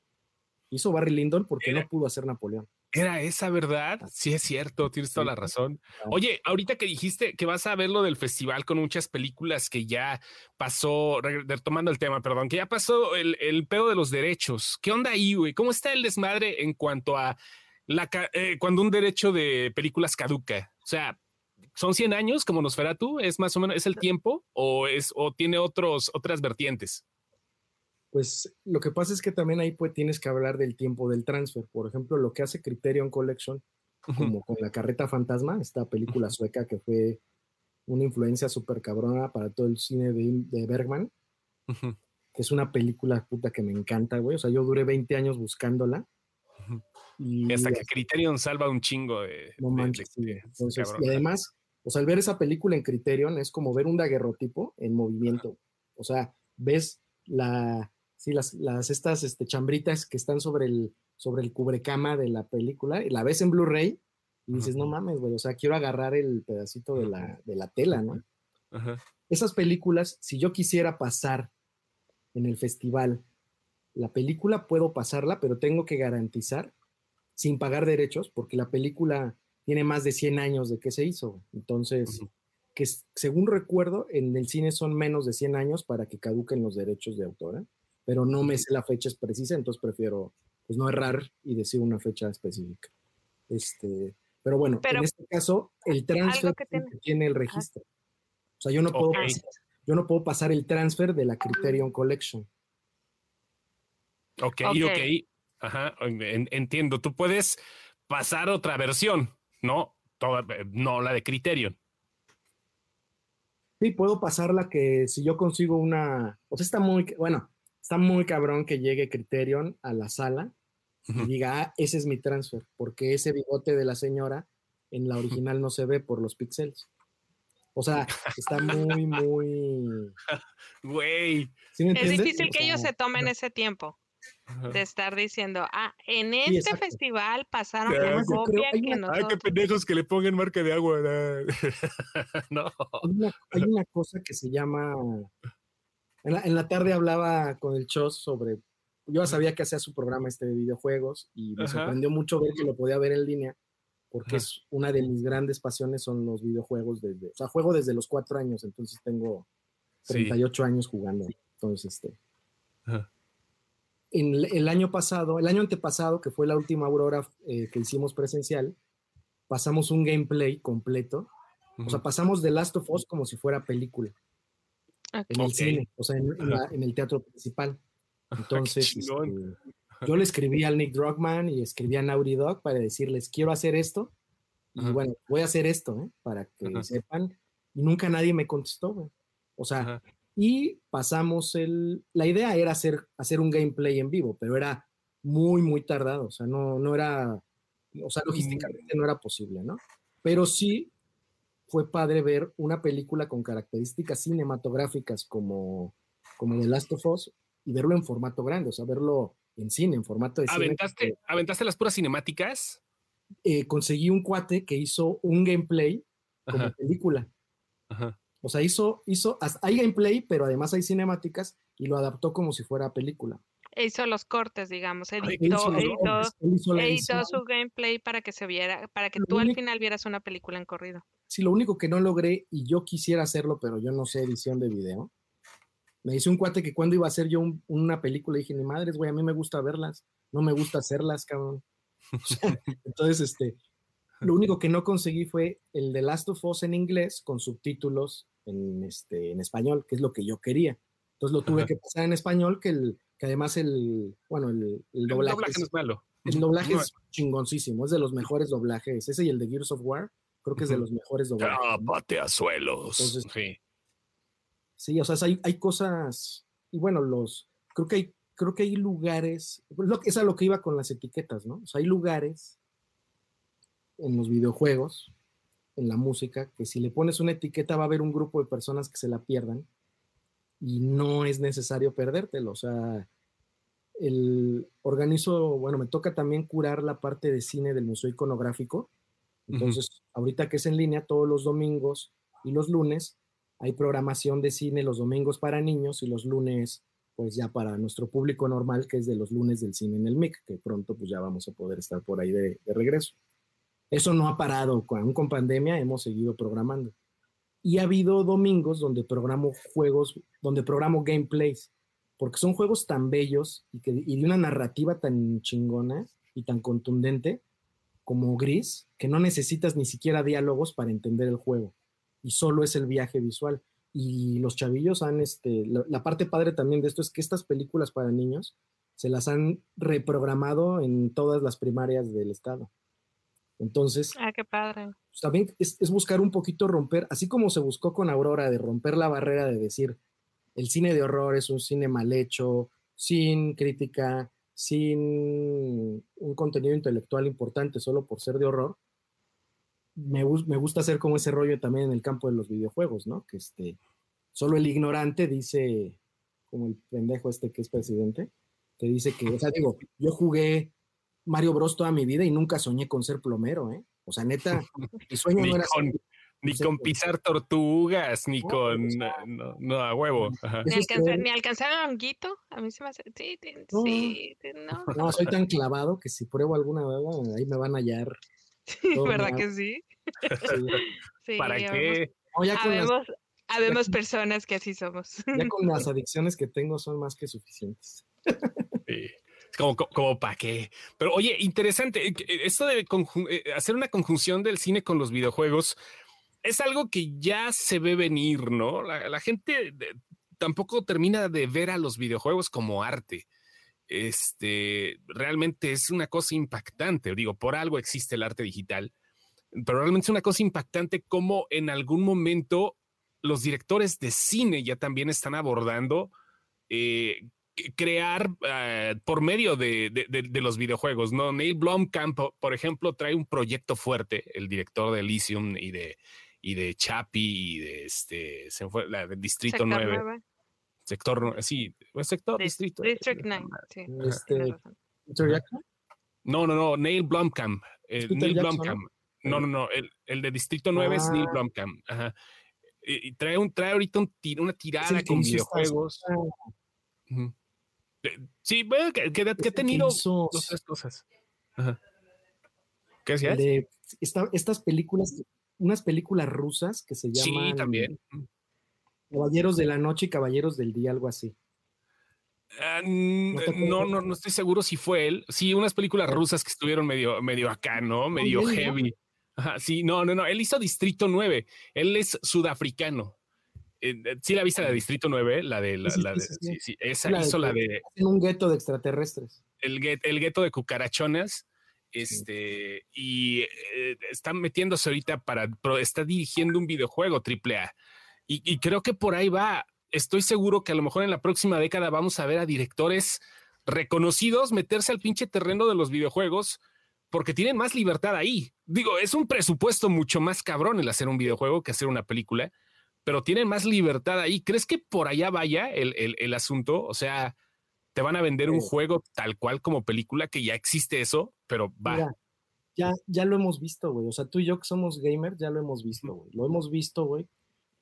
Hizo Barry Lyndon porque no pudo hacer Napoleón. Era esa, ¿verdad? Sí, es cierto, tienes toda la razón. Oye, ahorita que dijiste que vas a ver lo del festival con muchas películas que ya pasó, retomando el tema, perdón, que ya pasó el, el pedo de los derechos. ¿Qué onda ahí, güey? ¿Cómo está el desmadre en cuanto a la, eh, cuando un derecho de películas caduca? O sea, ¿son 100 años como nos verá tú? ¿Es más o menos, es el tiempo o, es, o tiene otros, otras vertientes? Pues lo que pasa es que también ahí pues tienes que hablar del tiempo del transfer. Por ejemplo, lo que hace Criterion Collection, como con la carreta fantasma, esta película sueca que fue una influencia súper cabrona para todo el cine de, Bergman, que es una película puta que me encanta, güey. O sea, yo duré 20 años buscándola. y, hasta que Criterion salva un chingo de... No manches, y además, o sea, al ver esa película en Criterion es como ver un daguerrotipo en movimiento. O sea, ves la, sí, las, las estas este, chambritas que están sobre el, sobre el cubrecama de la película, y la ves en Blu-ray y dices, no mames, güey, o sea, quiero agarrar el pedacito de la, de la tela, ¿no? Esas películas, si yo quisiera pasar en el festival la película, puedo pasarla, pero tengo que garantizar, sin pagar derechos, porque la película tiene más de 100 años de que se hizo. Entonces, que según recuerdo, en el cine son menos de 100 años para que caduquen los derechos de autor. ¿eh? Pero no me sé la fecha precisa, entonces prefiero pues no errar y decir una fecha específica. Este, Pero bueno, en este caso, el transfer tiene... el registro. O sea, yo no, puedo pasar, yo no puedo pasar el transfer de la Criterion Collection. Ok, ok. Ajá, entiendo. Tú puedes pasar otra versión, ¿no? Eh, no la de Criterion. Sí, puedo pasar la que si yo consigo una. O sea, está muy. Bueno, está muy cabrón que llegue Criterion a la sala y diga, ah, ese es mi transfer, porque ese bigote de la señora en la original no se ve por los píxeles. O sea, está muy, muy. Güey. es difícil que ellos se tomen ese tiempo de estar diciendo, ah, en este festival pasaron la copia que nosotros... Ay, qué pendejos que le pongan marca de agua. no. Hay una, cosa que se llama... En la, tarde hablaba con el Chos sobre... Yo sabía que hacía su programa este de videojuegos y me sorprendió mucho ver que lo podía ver en línea porque es una de mis grandes pasiones son los videojuegos desde, o sea, juego desde los cuatro años, entonces tengo 38 años jugando. Entonces, este, en el año pasado, el año antepasado, que fue la última Aurora eh, que hicimos presencial, pasamos un gameplay completo. O sea, pasamos The Last of Us como si fuera película. En el cine, o sea, en, el teatro principal. Entonces, este, yo le escribí al Nick Drogman y escribí a Naughty Dog para decirles, quiero hacer esto. Y bueno, voy a hacer esto, ¿eh? para que sepan. Y nunca nadie me contestó, O sea, y pasamos el... La idea era hacer, hacer un gameplay en vivo, pero era muy, muy tardado, o sea, no, no era, o sea, logísticamente no era posible, ¿no? Pero sí fue padre ver una película con características cinematográficas como, como The Last of Us y verlo en formato grande, o sea, verlo en cine, en formato de ¿Aventaste, cine. ¿Aventaste las puras cinemáticas? Eh, conseguí un cuate que hizo un gameplay como película. Ajá. O sea, hizo, hizo, hay gameplay, pero además hay cinemáticas y lo adaptó como si fuera película. Hizo los cortes, digamos, editó, editó, su gameplay para que se viera, para que tú al final vieras una película en corrido. Sí, lo único que no logré, y yo quisiera hacerlo, pero yo no sé edición de video. Me dice un cuate que cuando iba a hacer yo una película, dije, mi madre, güey, a mí me gusta verlas, no me gusta hacerlas, cabrón. Entonces, este, lo único que no conseguí fue el de Last of Us en inglés con subtítulos en, este, en español, que es lo que yo quería. Entonces lo tuve que pasar en español, que, el, que además el, bueno, el, el doblaje, es, malo. El doblaje es chingoncísimo, es de los mejores doblajes. Ese y el de Gears of War, creo que es de los mejores doblajes. Ah, a suelos. sí. sí, o sea, hay, hay cosas, y bueno, los, creo que hay, creo que hay lugares, lo, es a lo que iba con las etiquetas, ¿no? O sea, hay lugares en los videojuegos en la música, que si le pones una etiqueta va a haber un grupo de personas que se la pierdan y no es necesario perdértelo. O sea, el organizo, bueno, me toca también curar la parte de cine del Museo Iconográfico. Entonces, ahorita que es en línea, todos los domingos y los lunes hay programación de cine los domingos para niños y los lunes, pues ya para nuestro público normal, que es de los lunes del cine en el MIC, que pronto pues ya vamos a poder estar por ahí de regreso. Eso no ha parado, aún con pandemia hemos seguido programando. Y ha habido domingos donde programo juegos, donde programo gameplays, porque son juegos tan bellos y, que, y de una narrativa tan chingona y tan contundente como Gris, que no necesitas ni siquiera diálogos para entender el juego. Y solo es el viaje visual. Y los chavillos han, este, la parte padre también de esto es que estas películas para niños se las han reprogramado en todas las primarias del estado. Entonces, ah, qué padre. Pues, también es, buscar un poquito romper, así como se buscó con Aurora, de romper la barrera de decir, el cine de horror es un cine mal hecho, sin crítica, sin un contenido intelectual importante solo por ser de horror. Me, me gusta hacer como ese rollo también en el campo de los videojuegos, ¿no? Que este, solo el ignorante dice, como el pendejo este que es presidente, que dice que, o sea, digo, yo jugué Mario Bros toda mi vida y nunca soñé con ser plomero, ¿eh? O sea, neta, mi sueño no era con, Ni con pisar tortugas, ni con. no, a huevo. Ni, alcanzar, ni alcanzar el honguito. A mí se me hace. Sí, sí, no. No, soy tan clavado que si pruebo alguna vez, ahí me van a hallar. ¿Verdad que sí? sí. ¿Para qué? Habemos, personas que así somos. Ya con las adicciones que tengo son más que suficientes. Sí. Como, como para qué. Pero oye, interesante, eh, eh, esto de eh, hacer una conjunción del cine con los videojuegos es algo que ya se ve venir, ¿no? La, gente tampoco termina de ver a los videojuegos como arte. Este realmente es una cosa impactante. Digo, por algo existe el arte digital, pero realmente es una cosa impactante como en algún momento los directores de cine ya también están abordando crear eh, por medio de, los videojuegos, ¿no? Neil Blomkamp, por ejemplo, trae un proyecto fuerte, el director de Elysium y de, y de Chapi y de este, se fue, la del Distrito 9. Sector, sí, sector, distrito. District 9, sí. Este, no, no, no, Neil Blomkamp. Eh, Neil Blomkamp. No, no, no, el, el de Distrito 9 es Neil ah. Blomkamp. Ajá. Y, trae, un, trae ahorita un una tirada con videojuegos. Sí, bueno, que, que, ha tenido dos cosas. ¿Qué hacías? estas películas, unas películas rusas que se llaman. Sí, también. Caballeros de la Noche y Caballeros del Día, algo así. Ah, no, no, no, estoy seguro si fue él. Sí, unas películas rusas que estuvieron medio, medio acá, ¿no? Medio heavy. sí, no, no, no. Él hizo Distrito 9. Él es sudafricano. Eh, eh, sí la viste la de Distrito 9, la de la, sí, sí, esa hizo la de un gueto de extraterrestres. El, el gueto de cucarachones. Este, y eh, está metiéndose ahorita para, está dirigiendo un videojuego triple A. Y, y, creo que por ahí va. Estoy seguro que a lo mejor en la próxima década vamos a ver a directores reconocidos meterse al pinche terreno de los videojuegos porque tienen más libertad ahí. Digo, es un presupuesto mucho más cabrón el hacer un videojuego que hacer una película pero tienen más libertad ahí. ¿Crees que por allá vaya el, asunto? O sea, te van a vender un juego tal cual como película, que ya existe eso, pero va. ya, ya lo hemos visto, güey. O sea, tú y yo que somos gamers, ya lo hemos visto, güey. Lo hemos visto, güey.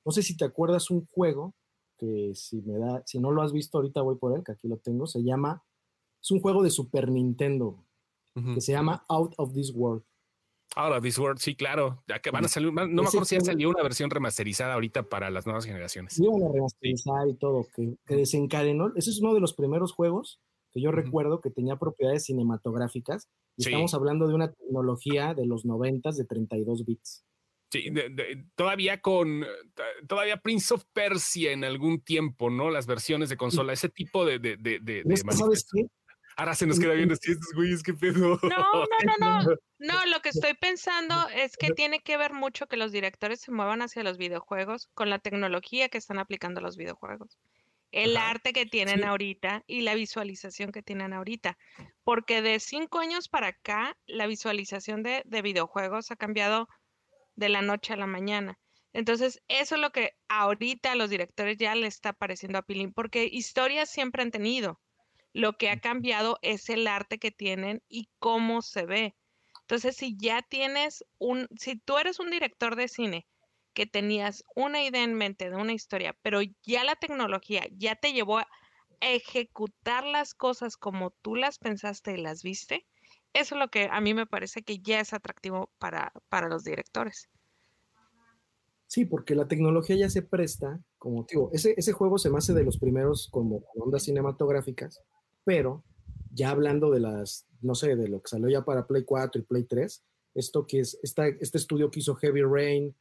No sé si te acuerdas un juego que si me da, si no lo has visto ahorita voy por él, que aquí lo tengo, se llama, es un juego de Super Nintendo, que se llama Out of This World. Ahora, This World, sí, claro. Ya que van a salir, no me acuerdo si ya salió una versión remasterizada ahorita para las nuevas generaciones. Sí, a remasterizar y todo, que, desencadenó. Ese es uno de los primeros juegos que yo recuerdo que tenía propiedades cinematográficas. Y estamos hablando de una tecnología de los 90 de 32 bits. Sí, todavía con, todavía Prince of Persia en algún tiempo, ¿no? Las versiones de consola, ese tipo de... de, de, de ¿Sabes qué? Ahora se nos queda viendo así estos güeyes, qué pedo. No, no, no, no. No, lo que estoy pensando es que tiene que ver mucho que los directores se muevan hacia los videojuegos con la tecnología que están aplicando los videojuegos. El arte que tienen ahorita y la visualización que tienen ahorita. Porque de cinco años para acá, la visualización de, de videojuegos ha cambiado de la noche a la mañana. Entonces, eso es lo que ahorita a los directores ya le está pareciendo a Pilín, porque historias siempre han tenido. Lo que ha cambiado es el arte que tienen y cómo se ve. Entonces, si ya tienes un, si tú eres un director de cine que tenías una idea en mente de una historia, pero ya la tecnología ya te llevó a ejecutar las cosas como tú las pensaste y las viste, eso es lo que a mí me parece que ya es atractivo para, para los directores. Sí, porque la tecnología ya se presta, como digo, ese, ese juego se me hace de los primeros como ondas cinematográficas, pero ya hablando de las, no sé, de lo que salió ya para Play 4 y Play 3, esto que es, esta, este estudio que hizo Heavy Rain,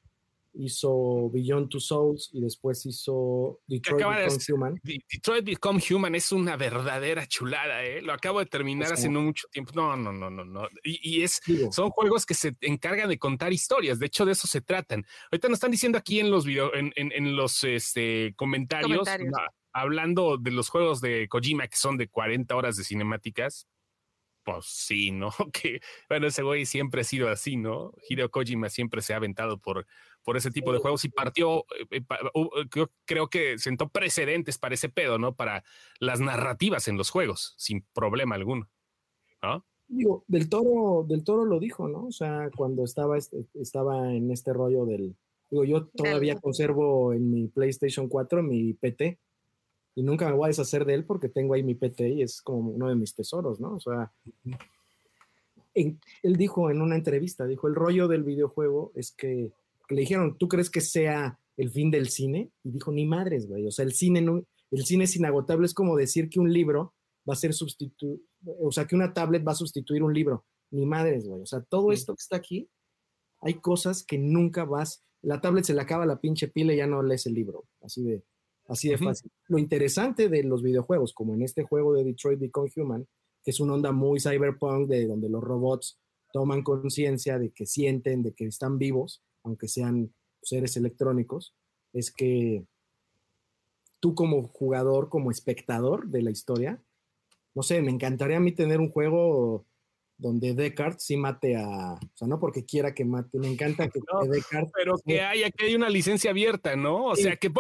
hizo Beyond Two Souls y después hizo Detroit Become Human. Detroit Become Human es una verdadera chulada, ¿eh? Lo acabo de terminar hace no mucho tiempo. No, no, no, no, no. Y, es, son juegos que se encargan de contar historias. De hecho, de eso se tratan. Ahorita nos están diciendo aquí en los video, en, en, los este, comentarios, hablando de los juegos de Kojima que son de 40 horas de cinemáticas, pues sí, ¿no? Que bueno, ese güey siempre ha sido así, ¿no? Hideo Kojima siempre se ha aventado por, por ese tipo de juegos y partió, eh, eh, creo, que sentó precedentes para ese pedo, ¿no? Para las narrativas en los juegos, sin problema alguno, ¿no? Digo, del toro, del toro lo dijo, ¿no? O sea, cuando estaba, este, estaba en este rollo del, digo, yo todavía conservo en mi PlayStation 4 mi PT, y nunca me voy a deshacer de él porque tengo ahí mi PT y es como uno de mis tesoros, ¿no? O sea, él dijo en una entrevista, dijo, el rollo del videojuego es que, le dijeron, ¿tú crees que sea el fin del cine? Y dijo, ni madres, güey, o sea, el cine, no, el cine es inagotable, es como decir que un libro va a ser sustituir, o sea, que una tablet va a sustituir un libro. Ni madres, güey. O sea, todo esto que está aquí, hay cosas que nunca vas, la tablet se le acaba la pinche pila y ya no lees el libro. Así de, así de fácil. Lo interesante de los videojuegos, como en este juego de Detroit Become Human, que es una onda muy cyberpunk, de donde los robots toman conciencia de que sienten, de que están vivos, aunque sean seres electrónicos, es que tú como jugador, como espectador de la historia, no sé, me encantaría a mí tener un juego donde Descartes sí mate a, o sea, no porque quiera que mate, me encanta que, Descartes... Pero que haya, que hay una licencia abierta, ¿no? O sea, que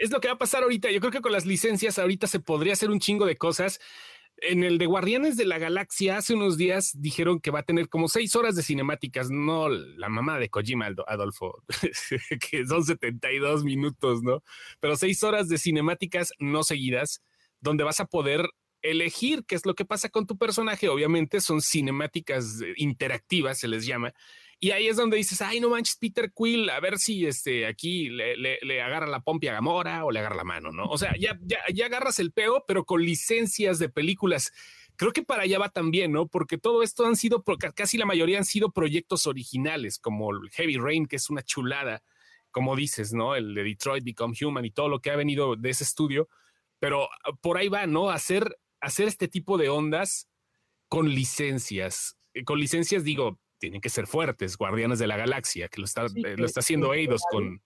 es lo que va a pasar ahorita. Yo creo que con las licencias ahorita se podría hacer un chingo de cosas en el de Guardianes de la Galaxia, hace unos días dijeron que va a tener como seis horas de cinemáticas, no la mamá de Kojima, Adolfo, que son 72 minutos, ¿no? Pero seis horas de cinemáticas no seguidas, donde vas a poder elegir qué es lo que pasa con tu personaje. Obviamente son cinemáticas interactivas, se les llama, y ahí es donde dices, ay, no manches, Peter Quill, a ver si este, aquí le, le, agarra la pompi a Gamora o le agarra la mano, ¿no? O sea, ya, ya, ya agarras el peo, pero con licencias de películas. Creo que para allá va también, ¿no? Porque todo esto han sido, casi la mayoría han sido proyectos originales, como Heavy Rain, que es una chulada, como dices, ¿no? El de Detroit Become Human y todo lo que ha venido de ese estudio. Pero ah, por ahí va, ¿no? Hacer, hacer este tipo de ondas con licencias. Eh, con licencias, digo, tienen que ser fuertes, Guardianes de la Galaxia, que lo está, eh, lo está haciendo Eidos con...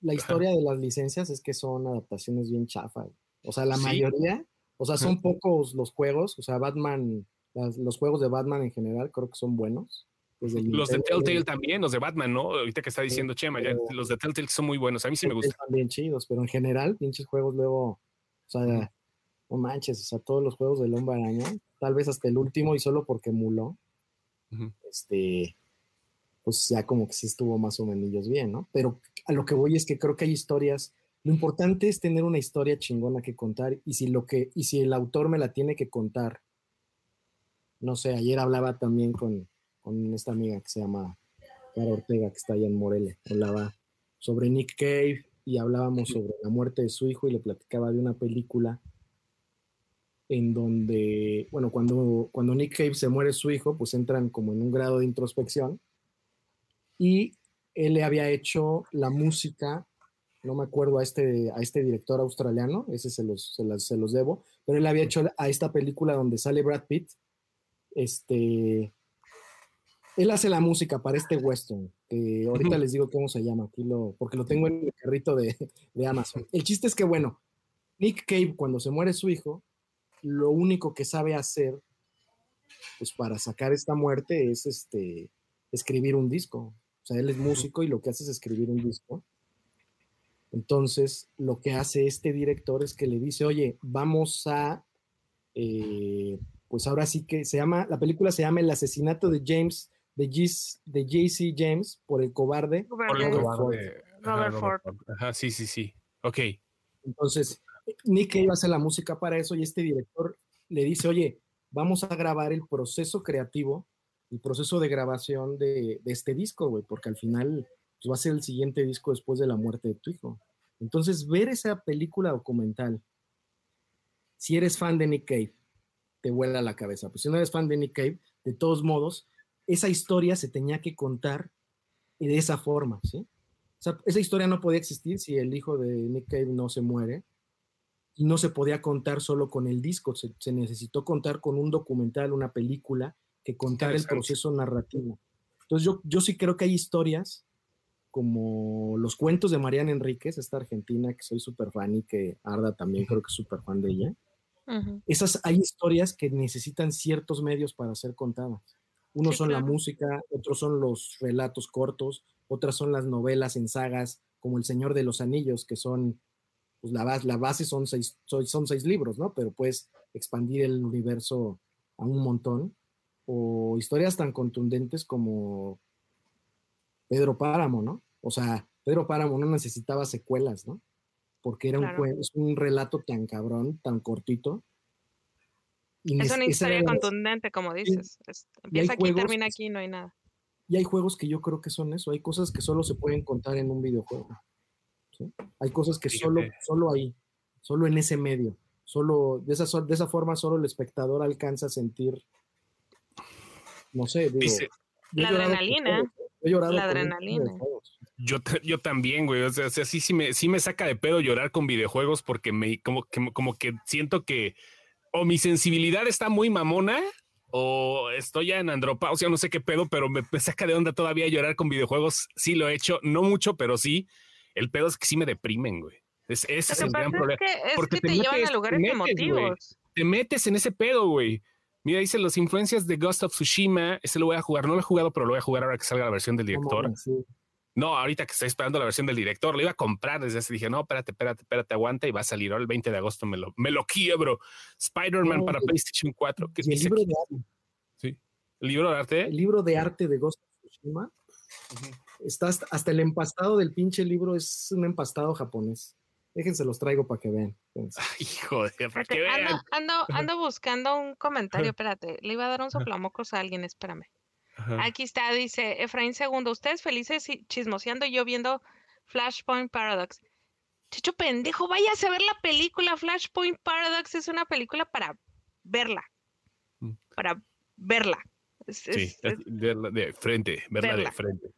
La historia de las licencias es que son adaptaciones bien chafa. O sea, la mayoría, o sea, son pocos los juegos, o sea, Batman, los juegos de Batman en general creo que son buenos. Los de Telltale también, los de Batman, ¿no? Ahorita que está diciendo Chema, los de Telltale son muy buenos, a mí sí me gustan. Están bien chidos, pero en general, pinches juegos luego, o sea, no manches, o sea, todos los juegos del Hombre Araña, tal vez hasta el último y solo porque emuló, este, pues ya como que sí estuvo más o menos bien, ¿no? Pero a lo que voy es que creo que hay historias, lo importante es tener una historia chingona que contar y si lo que, y si el autor me la tiene que contar, no sé, ayer hablaba también con, con esta amiga que se llama Clara Ortega, que está allá en Morelia, hablaba sobre Nick Cave y hablábamos sobre la muerte de su hijo y le platicaba de una película en donde, bueno, cuando, cuando Nick Cave se muere su hijo, pues entran como en un grado de introspección y él le había hecho la música, no me acuerdo a este, a este director australiano, ese se los, se, los debo, pero él había hecho a esta película donde sale Brad Pitt, este, él hace la música para este western, que ahorita les digo cómo se llama, aquí lo, porque lo tengo en el carrito de, de Amazon. El chiste es que, bueno, Nick Cave, cuando se muere su hijo, lo único que sabe hacer, pues para sacar esta muerte es este, escribir un disco. O sea, él es músico y lo que hace es escribir un disco. Entonces, lo que hace este director es que le dice, oye, vamos a, eh, pues ahora sí que se llama, la película se llama El asesinato de James, de, de JC James por el cobarde. Robert, Ford. Ajá, sí, sí, sí. Ok. Entonces, Nick a hacer la música para eso y este director le dice, oye, vamos a grabar el proceso creativo, el proceso de grabación de, este disco, güey, porque al final pues, va a ser el siguiente disco después de la muerte de tu hijo. Entonces, ver esa película documental, si eres fan de Nick Cave, te vuela la cabeza. Pues si no eres fan de Nick Cave, de todos modos, esa historia se tenía que contar de esa forma, ¿sí? O sea, esa historia no podía existir si el hijo de Nick Cave no se muere y no se podía contar solo con el disco, se, necesitó contar con un documental, una película que contara el proceso narrativo. Entonces yo, yo sí creo que hay historias como los cuentos de Mariana Enríquez, esta argentina que soy súper fan y que Arda también creo que es súper fan de ella. Esas hay historias que necesitan ciertos medios para ser contadas. Unos son la música, otros son los relatos cortos, otras son las novelas en sagas, como El Señor de los Anillos, que son pues la base, la base son, seis, son seis libros, ¿no? Pero puedes expandir el universo a un montón. O historias tan contundentes como Pedro Páramo, ¿no? O sea, Pedro Páramo no necesitaba secuelas, ¿no? Porque era un, es un relato tan cabrón, tan cortito. es una historia contundente, como dices. empieza aquí, termina aquí, no hay nada. Y hay juegos que yo creo que son eso. Hay cosas que solo se pueden contar en un videojuego. Hay cosas que solo, solo ahí, solo en ese medio. solo, de esa, de esa forma solo el espectador alcanza a sentir, no sé, digo, la adrenalina. la adrenalina. Yo, yo también, güey. O sea, sí, sí me, sí me saca de pedo llorar con videojuegos porque me, como, que, como que siento que o mi sensibilidad está muy mamona o estoy ya en andropausia, no sé qué pedo, pero me, saca de onda todavía llorar con videojuegos. Sí lo he hecho, no mucho, pero sí. El pedo es que sí me deprimen, güey. Es, ese es el gran problema. Es porque te, llevan a lugares emotivos. Te metes en ese pedo, güey. Mira, dice las influencias de Ghost of Tsushima. Ese lo voy a jugar. No lo he jugado, pero lo voy a jugar ahora que salga la versión del director. No, ahorita que estoy esperando la versión del director, lo iba a comprar desde hace. Dije, no, espérate, espérate, espérate, aguanta y va a salir. Ahora el 20 de agosto me lo, me lo quiebro. Spider-Man para PlayStation 4. ¿Qué el libro de arte. Sí. ¿El libro de arte? El libro de arte de Ghost of Tsushima. Está hasta, el empastado del pinche libro es un empastado japonés. Déjense los traigo para que vean. Hijo de para que vean. Ando, ando, buscando un comentario, espérate. Le iba a dar un soplamocos a alguien, espérame. Aquí está, dice Efraín Segundo, ustedes felices chismoseando y yo viendo Flashpoint Paradox. Chicho pendejo, váyase a ver la película Flashpoint Paradox, es una película para verla. Mm. Para verla. sí, verla de frente, verla, de frente.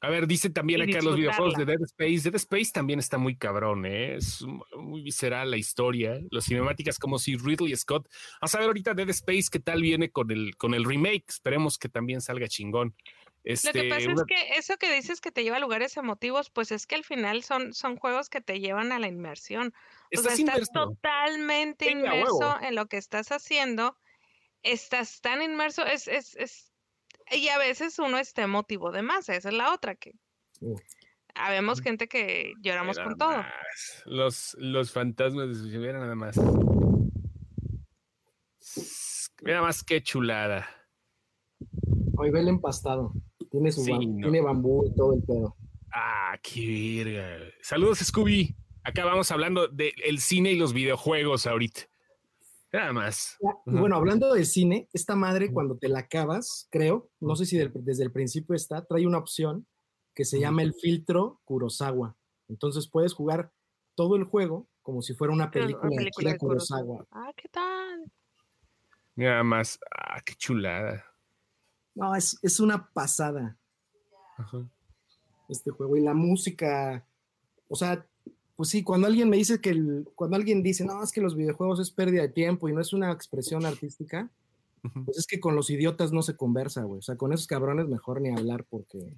A ver, dice también acá los videojuegos de Dead Space. Dead Space también está muy cabrón, ¿eh? Es muy visceral la historia. Las cinemáticas como si Ridley Scott. A ver ahorita Dead Space qué tal viene con el, con el remake. Esperemos que también salga chingón. Lo que este, pasa es que eso que dices que te lleva a lugares emotivos, pues es que al final son, son juegos que te llevan a la inmersión. O sea, estás totalmente inmerso en lo que estás haciendo. Estás tan inmerso, es, es, es y a veces uno está emotivo de más, esa es la otra que habemos gente que lloramos con todo. Los, los fantasmas de su mira nada más. Mira más que chulada. Hoy ve el empastado. Tiene su tiene bambú y todo el pedo. Ah, qué verga. Saludos, Scooby. Acá vamos hablando del cine y los videojuegos ahorita. Nada más. bueno, hablando de cine, esta madre cuando te la acabas, creo, no sé si desde el principio está, trae una opción que se llama el filtro Kurosawa. Entonces puedes jugar todo el juego como si fuera una película, de, Kurosawa. Ah, ¿qué tal? Nada más, ah, qué chulada. No, es, es una pasada. Este juego y la música, o sea, pues sí, cuando alguien me dice que, el, cuando alguien dice, no, es que los videojuegos es pérdida de tiempo y no es una expresión artística, pues es que con los idiotas no se conversa, güey. O sea, con esos cabrones mejor ni hablar porque...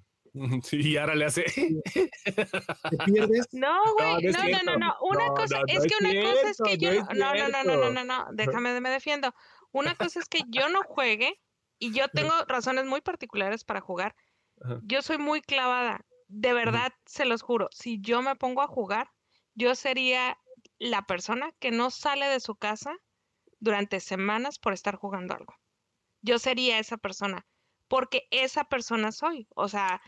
Sí, y ahora le hace. ¿Te pierdes? No, güey, no, no, no, no, Una cosa, es que una cosa es que yo. No, no, no, no, no, no, no, déjame, me defiendo. Una cosa es que yo no juegue y yo tengo razones muy particulares para jugar. Yo soy muy clavada. De verdad, se los juro. Si yo me pongo a jugar, yo sería la persona que no sale de su casa durante semanas por estar jugando algo. Yo sería esa persona, porque esa persona soy. O sea,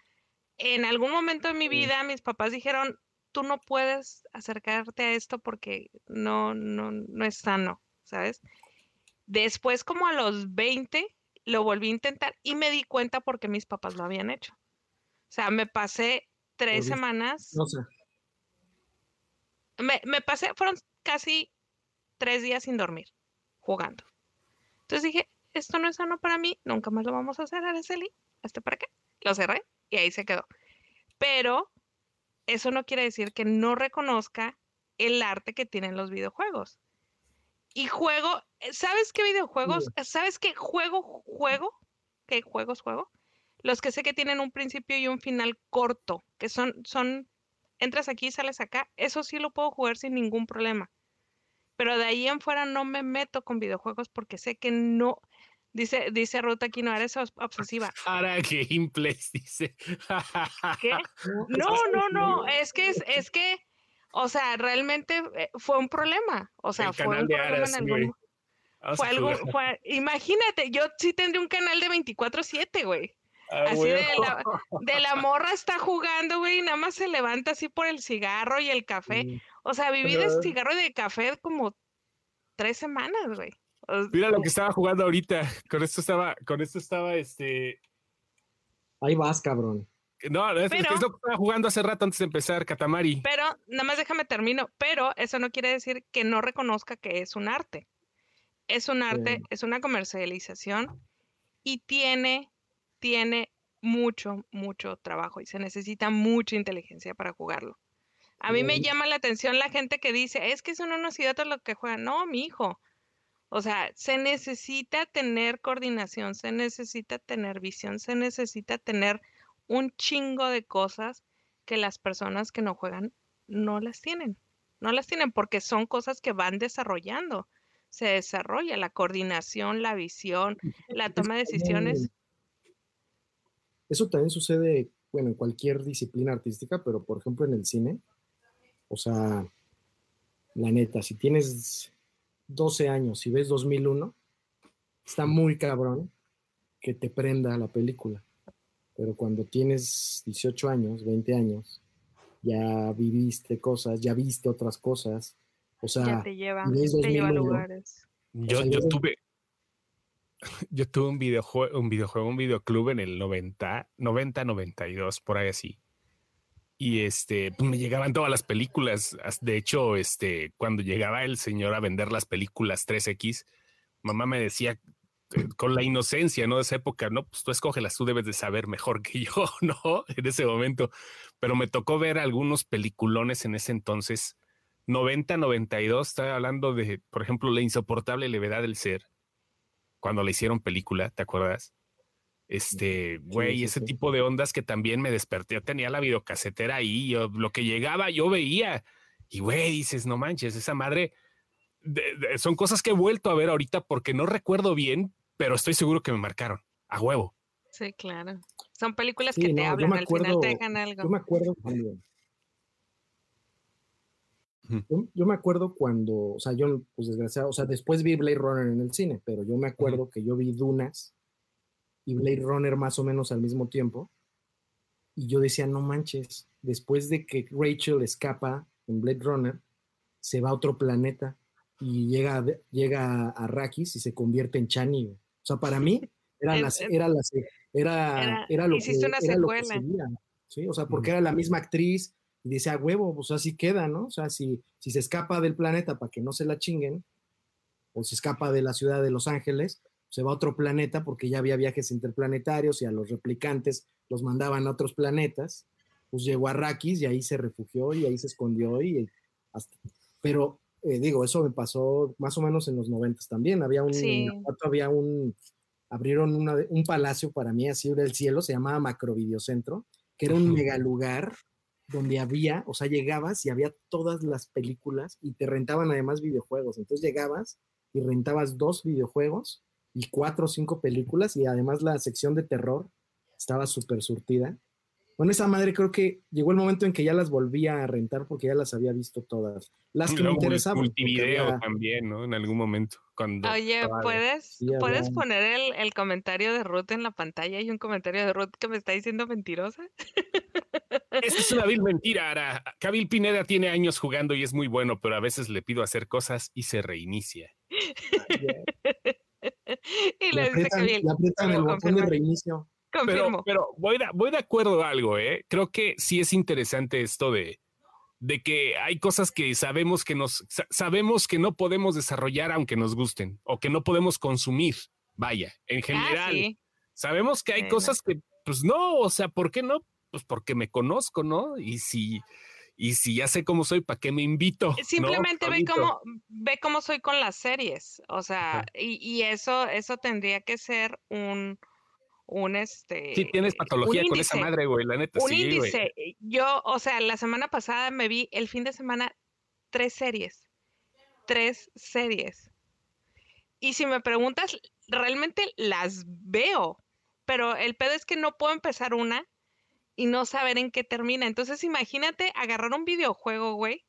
en algún momento de mi vida mis papás dijeron, tú no puedes acercarte a esto porque no, no, no es sano, ¿sabes? Después, como a los 20, lo volví a intentar y me di cuenta porque mis papás lo habían hecho. O sea, me pasé tres semanas. No sé me, pasé, fueron casi tres días sin dormir, jugando. Entonces dije, esto no es sano para mí, nunca más lo vamos a hacer, Araceli. ¿Este para qué? Lo cerré y ahí se quedó. Pero eso no quiere decir que no reconozca el arte que tienen los videojuegos. Y juego, ¿sabes qué videojuegos? ¿Sabes qué juego, juego? ¿Qué juegos juego? Los que sé que tienen un principio y un final corto, que son, son entras aquí, sales acá, eso sí lo puedo jugar sin ningún problema. Pero de ahí en fuera no me meto con videojuegos porque sé que no, Dice, dice Ruta aquí, no eres obsesiva. Para gameplays, dice. ¿Qué? No, no, no. Es que es, es que, o sea, realmente eh, fue un problema. O sea, fue un problema en algún. Fue algo, fue, imagínate, yo sí tendría un canal de 24-7, güey. Ah, así de la, de la, morra está jugando, güey, y nada más se levanta así por el cigarro y el café. Mm. O sea, viví de cigarro y de café como tres semanas, güey. Mira lo que estaba jugando ahorita. Con esto estaba, con esto estaba este. Ahí vas, cabrón. No, es, es, lo que estaba jugando hace rato antes de empezar, Katamari. Pero, nada más déjame termino, pero eso no quiere decir que no reconozca que es un arte. Es un arte, es una comercialización y tiene, tiene mucho, mucho trabajo y se necesita mucha inteligencia para jugarlo. A mí me llama la atención la gente que dice, es que son unos idiotas los que juegan. No, mi hijo. O sea, se necesita tener coordinación, se necesita tener visión, se necesita tener un chingo de cosas que las personas que no juegan no las tienen. No las tienen porque son cosas que van desarrollando. Se desarrolla la coordinación, la visión, la toma de decisiones. Eso también sucede, bueno, en cualquier disciplina artística, pero por ejemplo en el cine. O sea, la neta, si tienes 12 años y ves 2001, está muy cabrón que te prenda la película pero cuando tienes 18 años, 20 años, ya viviste cosas, ya viste otras cosas, o sea, ya te lleva, te lleva a lugares. Yo, yo tuve, yo tuve un videojuego, un videojuego, un videoclub en el 90, 90, 92, por ahí así. Y este, pues me llegaban todas las películas. De hecho, este, cuando llegaba el señor a vender las películas 3X, mamá me decía, eh, con la inocencia, ¿no? De esa época, ¿no? Pues tú escógelas, tú debes de saber mejor que yo, ¿no? En ese momento. Pero me tocó ver algunos peliculones en ese entonces. 90, 92, estaba hablando de, por ejemplo, La insoportable levedad del ser, cuando le hicieron película, ¿te acuerdas? Este, güey, ese tipo de ondas que también me desperté. Yo tenía la videocasetera ahí, yo, lo que llegaba yo veía. Y güey, dices, no manches, esa madre, son cosas que he vuelto a ver ahorita porque no recuerdo bien, pero estoy seguro que me marcaron a huevo. Sí, claro. Son películas que te hablan, al final te dejan algo. Yo me acuerdo cuando. Yo, me acuerdo cuando, o sea, yo, pues desgraciado, o sea, después vi Blade Runner en el cine, pero yo me acuerdo que yo vi Dunas y Blade Runner más o menos al mismo tiempo. Y yo decía, no manches, después de que Rachel escapa en Blade Runner, se va a otro planeta y llega, llega a Arrakis y se convierte en Chani. O sea, para mí era, la, era, la, era, era, lo que, una era lo que seguía, ¿sí? O sea, porque era la misma actriz y dice, a huevo, pues así queda, ¿no? O sea, si, si se escapa del planeta para que no se la chinguen, o se escapa de la ciudad de Los Ángeles, se va a otro planeta porque ya había viajes interplanetarios y a los replicantes los mandaban a otros planetas, pues llegó a Arrakis y ahí se refugió y ahí se escondió y hasta, pero eh, digo, eso me pasó más o menos en los noventas también. Había un, había un, abrieron un palacio para mí así del cielo, se llamaba Macrovideocentro, que era un mega lugar donde había, o sea, llegabas y había todas las películas y te rentaban además videojuegos. Entonces llegabas y rentabas dos videojuegos y cuatro o cinco películas y además la sección de terror estaba súper surtida. Con esa madre creo que llegó el momento en que ya las volvía a rentar porque ya las había visto todas. Las que me interesaban. Multivideo también, ¿no? En algún momento. Cuando Oye, ¿puedes, ¿puedes poner el, el, comentario de Ruth en la pantalla? Hay un comentario de Ruth que me está diciendo mentirosa. Esa es una vil mentira, Ara. Kabil Pineda tiene años jugando y es muy bueno, pero a veces le pido hacer cosas y se reinicia. y le, dice Kabil. Le aprietan el botón de reinicio. Pero, pero voy, de, voy de acuerdo a algo, ¿eh? Creo que sí es interesante esto de, de que hay cosas que sabemos que nos sabemos que no podemos desarrollar aunque nos gusten o que no podemos consumir. Vaya, en ah, general. Sabemos que hay cosas que, pues no, o sea, ¿por qué no? Pues porque me conozco, ¿no? Y si, y si ya sé cómo soy, ¿para qué me invito? Simplemente ve cómo, ve cómo soy con las series. O sea, y, y, eso, eso tendría que ser un, un este. Sí, tienes patología con esa madre, güey, la neta. Un índice. Yo, o sea, la semana pasada me vi el fin de semana tres series. Tres series. Y si me preguntas, realmente las veo. Pero el pedo es que no puedo empezar una y no saber en qué termina. Entonces, imagínate agarrar un videojuego, güey,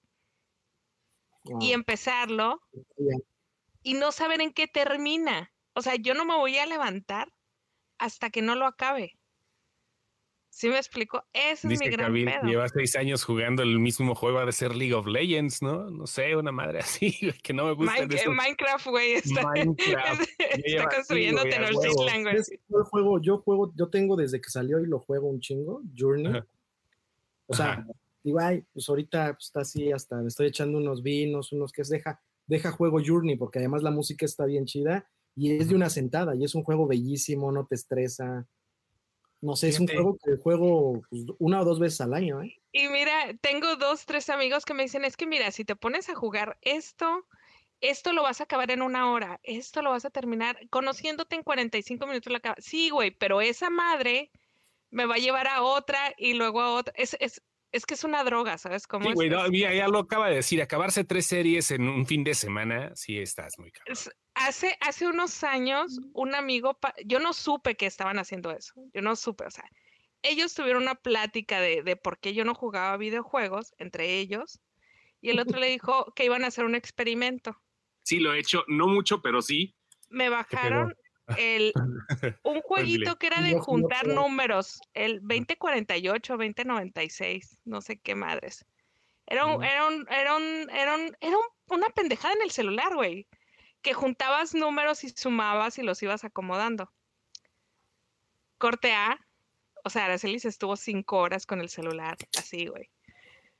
y empezarlo y no saber en qué termina. O sea, yo no me voy a levantar hasta que no lo acabe. ¿Sí me explico? Ese es mi gran pedo. Lleva seis años jugando el mismo juego, de ser League of Legends, ¿no? No sé, una madre así, que no me gusta. Minecraft, güey, está, está construyendo Tenochtitlan, güey. Yo juego, yo juego, yo tengo desde que salió y lo juego un chingo, Journey. O sea, digo, ay, pues ahorita pues, está así, hasta me estoy echando unos vinos, unos que es, deja, deja juego Journey, porque además la música está bien chida y es de una sentada y es un juego bellísimo, no te estresa. No sé, es un juego que juego pues, una o dos veces al año. ¿eh? Y mira, tengo dos, tres amigos que me dicen, es que mira, si te pones a jugar esto, esto lo vas a acabar en una hora, esto lo vas a terminar conociéndote en 45 minutos. La acaba. Sí, güey, pero esa madre me va a llevar a otra y luego a otra. Es, es, es que es una droga, ¿sabes cómo? Sí, güey, ya lo acaba de decir, acabarse tres series en un fin de semana, sí estás muy caro. Hace, hace unos años, un amigo, yo no supe que estaban haciendo eso, yo no supe, o sea, ellos tuvieron una plática de, de por qué yo no jugaba videojuegos entre ellos, y el otro le dijo que iban a hacer un experimento. Sí, lo he hecho, no mucho, pero sí. Me bajaron el, un jueguito que era de juntar números, el 2048, 2096, no sé qué madres. Era un, era un, era un, era un, era una pendejada en el celular, güey. Que juntabas números y sumabas y los ibas acomodando. Corte A, o sea, Araceli se estuvo cinco horas con el celular, así, güey.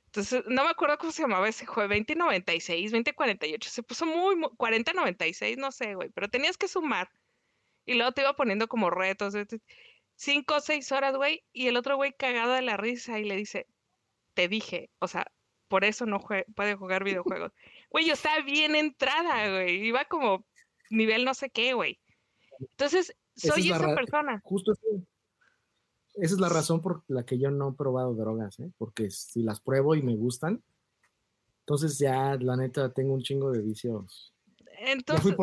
Entonces, no me acuerdo cómo se llamaba ese juego, 2096, 2048, se puso muy, muy 4096, no sé, güey, pero tenías que sumar. Y luego te iba poniendo como retos. Cinco o seis horas, güey. Y el otro güey cagado de la risa y le dice, te dije, o sea, por eso no puede jugar videojuegos. Güey, yo estaba bien entrada, güey. Iba como nivel no sé qué, güey. Entonces, soy esa, persona. Justo Esa es la razón por la que yo no he probado drogas, ¿eh? Porque si las pruebo y me gustan, entonces ya, la neta, tengo un chingo de vicios. Entonces,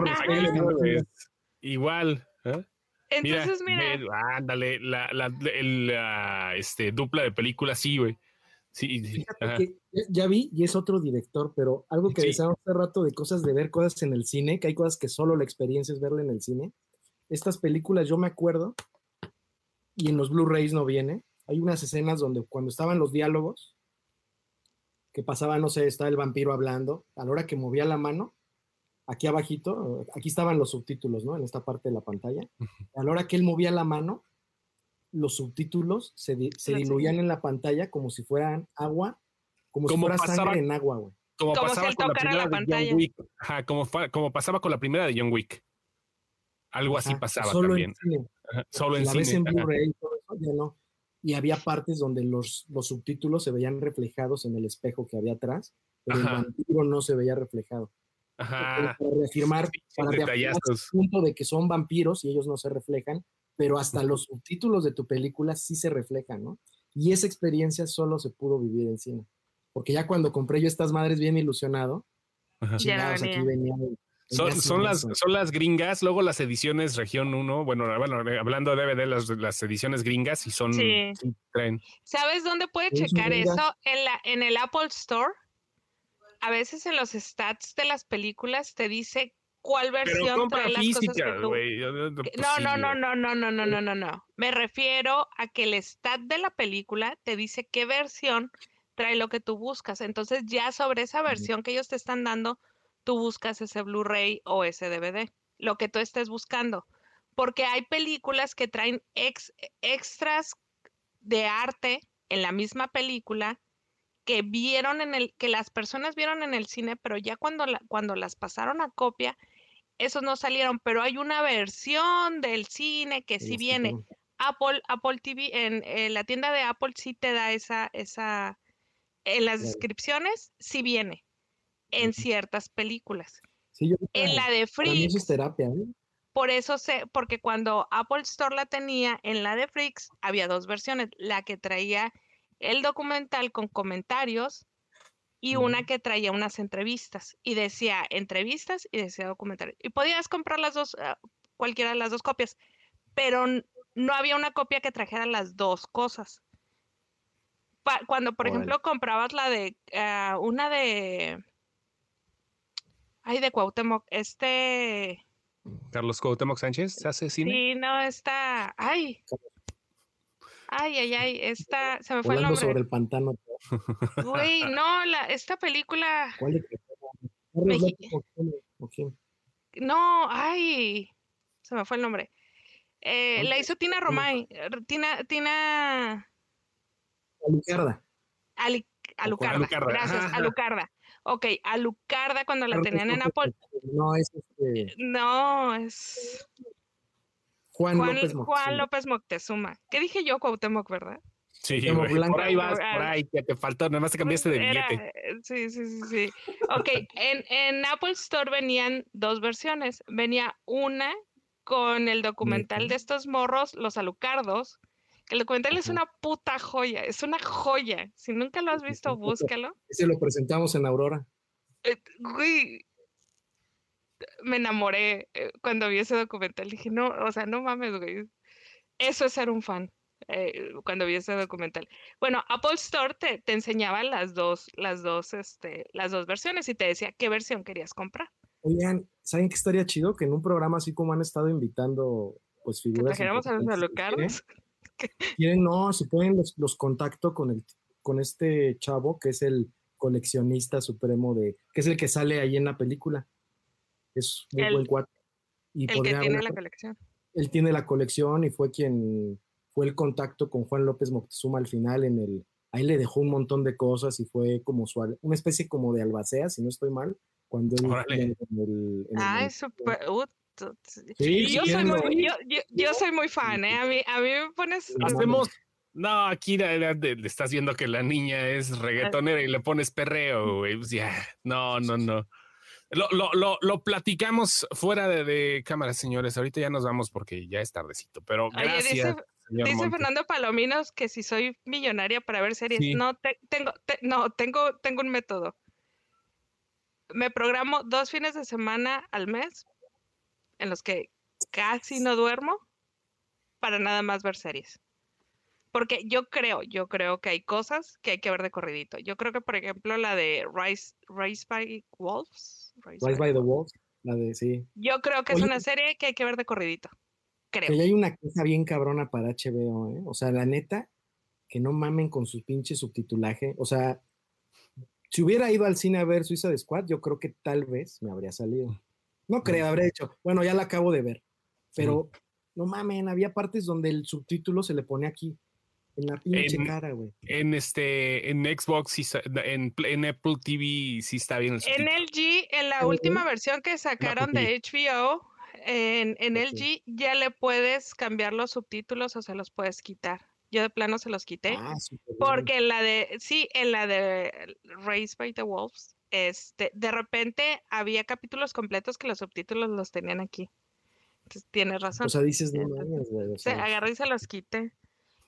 igual, ¿eh? Entonces, mira. ándale, la, la, la, este, dupla de películas, sí, güey. Sí, ya vi, y es otro director, pero algo que decíamos hace rato de cosas de ver cosas en el cine, que hay cosas que solo la experiencia es verla en el cine. Estas películas, yo me acuerdo, y en los Blu-rays no viene, hay unas escenas donde cuando estaban los diálogos, que pasaba, no sé, estaba el vampiro hablando, a la hora que movía la mano, aquí abajito, aquí estaban los subtítulos, ¿no? En esta parte de la pantalla. A la hora que él movía la mano, los subtítulos se, diluían en la pantalla como si fueran agua, como, si fuera sangre en agua, güey. Como, pasaba con la primera de John Wick. Ajá, como, pasaba con la primera de John Wick. Algo así pasaba también. solo en la cine. en Blu-ray, no. Y había partes donde los, los subtítulos se veían reflejados en el espejo que había atrás, pero el vampiro no se veía reflejado. Para reafirmar, para reafirmar el punto de que son vampiros y ellos no se reflejan, pero hasta los subtítulos de tu película sí se reflejan, ¿no? Y esa experiencia solo se pudo vivir en cine. Porque ya cuando compré yo estas madres bien ilusionado, chingados, aquí venía son, las, son las gringas, luego las ediciones región 1, bueno, bueno, hablando de DVD, las, las ediciones gringas y son... Sí. ¿Sabes dónde puede checar eso? En, la, en el Apple Store a veces en los stats de las películas te dice cuál versión trae las cosas que tú... No, no, no, no, no, no, no, no, no, no. Me refiero a que el stat de la película te dice qué versión trae lo que tú buscas. Entonces ya sobre esa versión que ellos te están dando, tú buscas ese Blu-ray o ese DVD, lo que tú estés buscando. Porque hay películas que traen extras de arte en la misma película que vieron en el, que las personas vieron en el cine, pero ya cuando, cuando las pasaron a copia, esos no salieron, pero hay una versión del cine que sí viene. Apple, Apple TV, en, la tienda de Apple sí te da esa, esa, en las descripciones sí viene, en ciertas películas. en la de Freaks. terapia, ¿eh? Por eso sé, porque cuando Apple Store la tenía, en la de Freaks había dos versiones, la que traía el documental con comentarios y una que traía unas entrevistas y decía entrevistas y decía documental. Y podías comprar las dos, ah, cualquiera de las dos copias, pero no había una copia que trajera las dos cosas. cuando, por ejemplo, comprabas la de ah, una de. Ay, de Cuauhtémoc, este. Carlos Cuauhtémoc Sánchez, hace cine. Sí, no, está. Ay. Ay, ay, ay, esta, se me fue el nombre. sobre el pantano. Güey, no, la, esta película. ¿Cuál es? No, ay, se me fue el nombre. Eh, la hizo Tina Romay. Tina, Tina. Alucarda. Alucarda. Gracias, Alucarda. Ok, Alucarda cuando la tenían en Apple. No, es este. No, es. Juan, López Moctezuma. Juan López Moctezuma. ¿Qué dije yo, Cuauhtémoc, verdad? Sí, por ahí vas, por ahí, que te faltó, nada más te cambiaste de billete. sí, sí, sí, sí. Ok, en, en Apple Store venían dos versiones. Venía una con el documental de estos morros, los alucardos. El documental es una puta joya, es una joya. Si nunca lo has visto, búscalo. Ese lo presentamos en Aurora. Eh, me enamoré eh, cuando vi ese documental. Dije, no, o sea, no mames, güey. Eso es ser un fan. Eh, cuando vi ese documental. Bueno, Apple Store te, te, enseñaba las dos, las dos, este, las dos versiones y te decía qué versión querías comprar. Oigan, ¿saben qué estaría chido? Que en un programa así como han estado invitando, pues figuras. ¿Que a los Quieren, no, si pueden los, los contacto con el, con este chavo que es el coleccionista supremo de, que es el que sale ahí en la película. Es muy buen cuate. Y el que tiene la colección. Él tiene la colección y fue quien fue el contacto con Juan López Moctezuma al final en el, ahí le dejó un montón de cosas y fue como su, una especie como de albacea, si no estoy mal, cuando él el, Ay, súper, sí, yo, soy muy, yo, yo, soy muy fan, ¿eh? A mí, a mí me pones... Hacemos... No, aquí le, estás viendo que la niña es reggaetonera y le pones perreo, güey. Pues ya, no, no, no. Lo, lo, lo, lo platicamos fuera de, de cámara, señores. Ahorita ya nos vamos porque ya es tardecito, pero gracias. Dice Fernando Palominos que si soy millonaria para ver series, no tengo, no tengo, tengo un método. Me programo dos fines de semana al mes en los que casi no duermo para nada más ver series. Porque yo creo, yo creo que hay cosas que hay que ver de corridito. Yo creo que, por ejemplo, la de Rise, Rise by Wolves. Rise, by, the Wolves, la de, sí. Yo creo que es una serie que hay que ver de corridito. Creo. Que hay una cosa bien cabrona para HBO, ¿eh? O sea, la neta, que no mamen con su pinche subtitulaje. O sea, si hubiera ido al cine a ver Suiza de Squad, yo creo que tal vez me habría salido. No creo, habría dicho, bueno, ya la acabo de ver. Pero no mamen, había partes donde el subtítulo se le pone aquí. En la pinche cara, güey. En este, en Xbox, en, en, Apple TV sí está bien el En LG, en la última versión que sacaron de HBO, en, en LG ya le puedes cambiar los subtítulos o se los puedes quitar. Yo de plano se los quité. Ah, porque en la de, sí, en la de Race by the Wolves, este, de repente había capítulos completos que los subtítulos los tenían aquí. Entonces tienes razón. O sea, dices, no agarré y se los quité.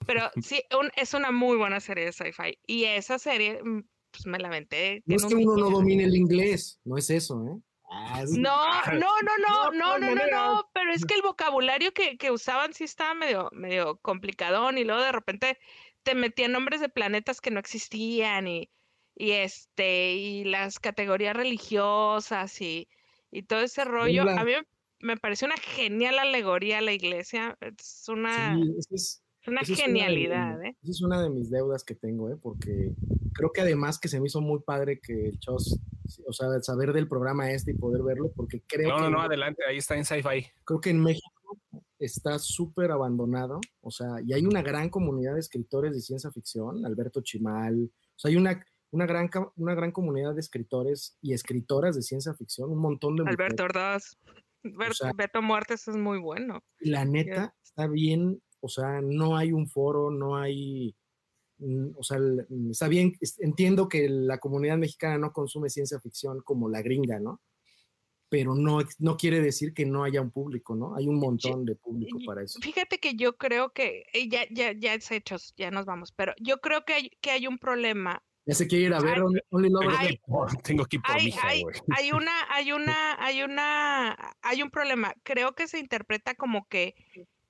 Pero sí, es una muy buena serie de sci-fi. Y esa serie, mm, pues me lamenté. No es que uno no domine el inglés, no es eso, ¿eh? Ah, no, no, no, no, no, no, no, no, pero es que el vocabulario que, que usaban sí estaba medio, medio complicadón y luego de repente te metían nombres de planetas que no existían y, y este, y las categorías religiosas y, y todo ese rollo. A mí me pareció una genial alegoría la iglesia. Es una una genialidad, ¿eh? Esa es una de mis deudas que tengo, ¿eh? Porque creo que además que se me hizo muy padre que el Chos, o sea, saber del programa este y poder verlo, porque creo no, que... No, no, adelante, ahí está en Sci-Fi. Creo que en México está súper abandonado, o sea, y hay una gran comunidad de escritores de ciencia ficción, Alberto Chimal, o sea, hay una, una, gran, una gran comunidad de escritores y escritoras de ciencia ficción, un montón de... Alberto Ordaz. Beto Muertes es muy bueno. La neta, está bien o sea, no hay un foro, no hay, mm, o sea, mm, está bien, entiendo que la comunidad mexicana no consume ciencia ficción como la gringa, ¿no? Pero no, no quiere decir que no haya un público, ¿no? Hay un montón de público para eso. Fíjate que yo creo que, eh, ya, ya, ya es hechos, ya nos vamos, pero yo creo que hay, que hay un problema ya se quiere ir a ver Only Tengo que ir por hay, hay, hay, una, hay una, hay una, hay un problema. Creo que se interpreta como que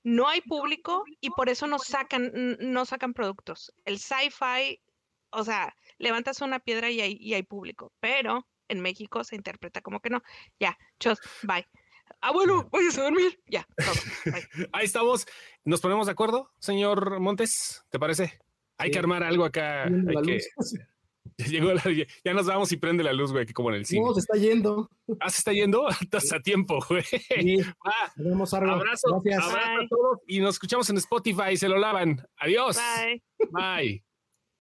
no hay público y por eso no sacan, no sacan productos. El sci-fi, o sea, levantas una piedra y hay, y hay público, pero en México se interpreta como que no. Ya, chos, bye. Ah, bueno, voy a dormir. Ya, Ahí estamos. ¿Nos ponemos de acuerdo, señor Montes? ¿Te parece? Hay que armar algo acá. Llegó ya nos vamos y prende la luz, güey, como en el cine. No, se está yendo. Ah, se está yendo. Estás a tiempo, güey. Sí. Abrazo, abrazo a todos y nos escuchamos en Spotify. Se lo lavan. Adiós. Bye. Bye.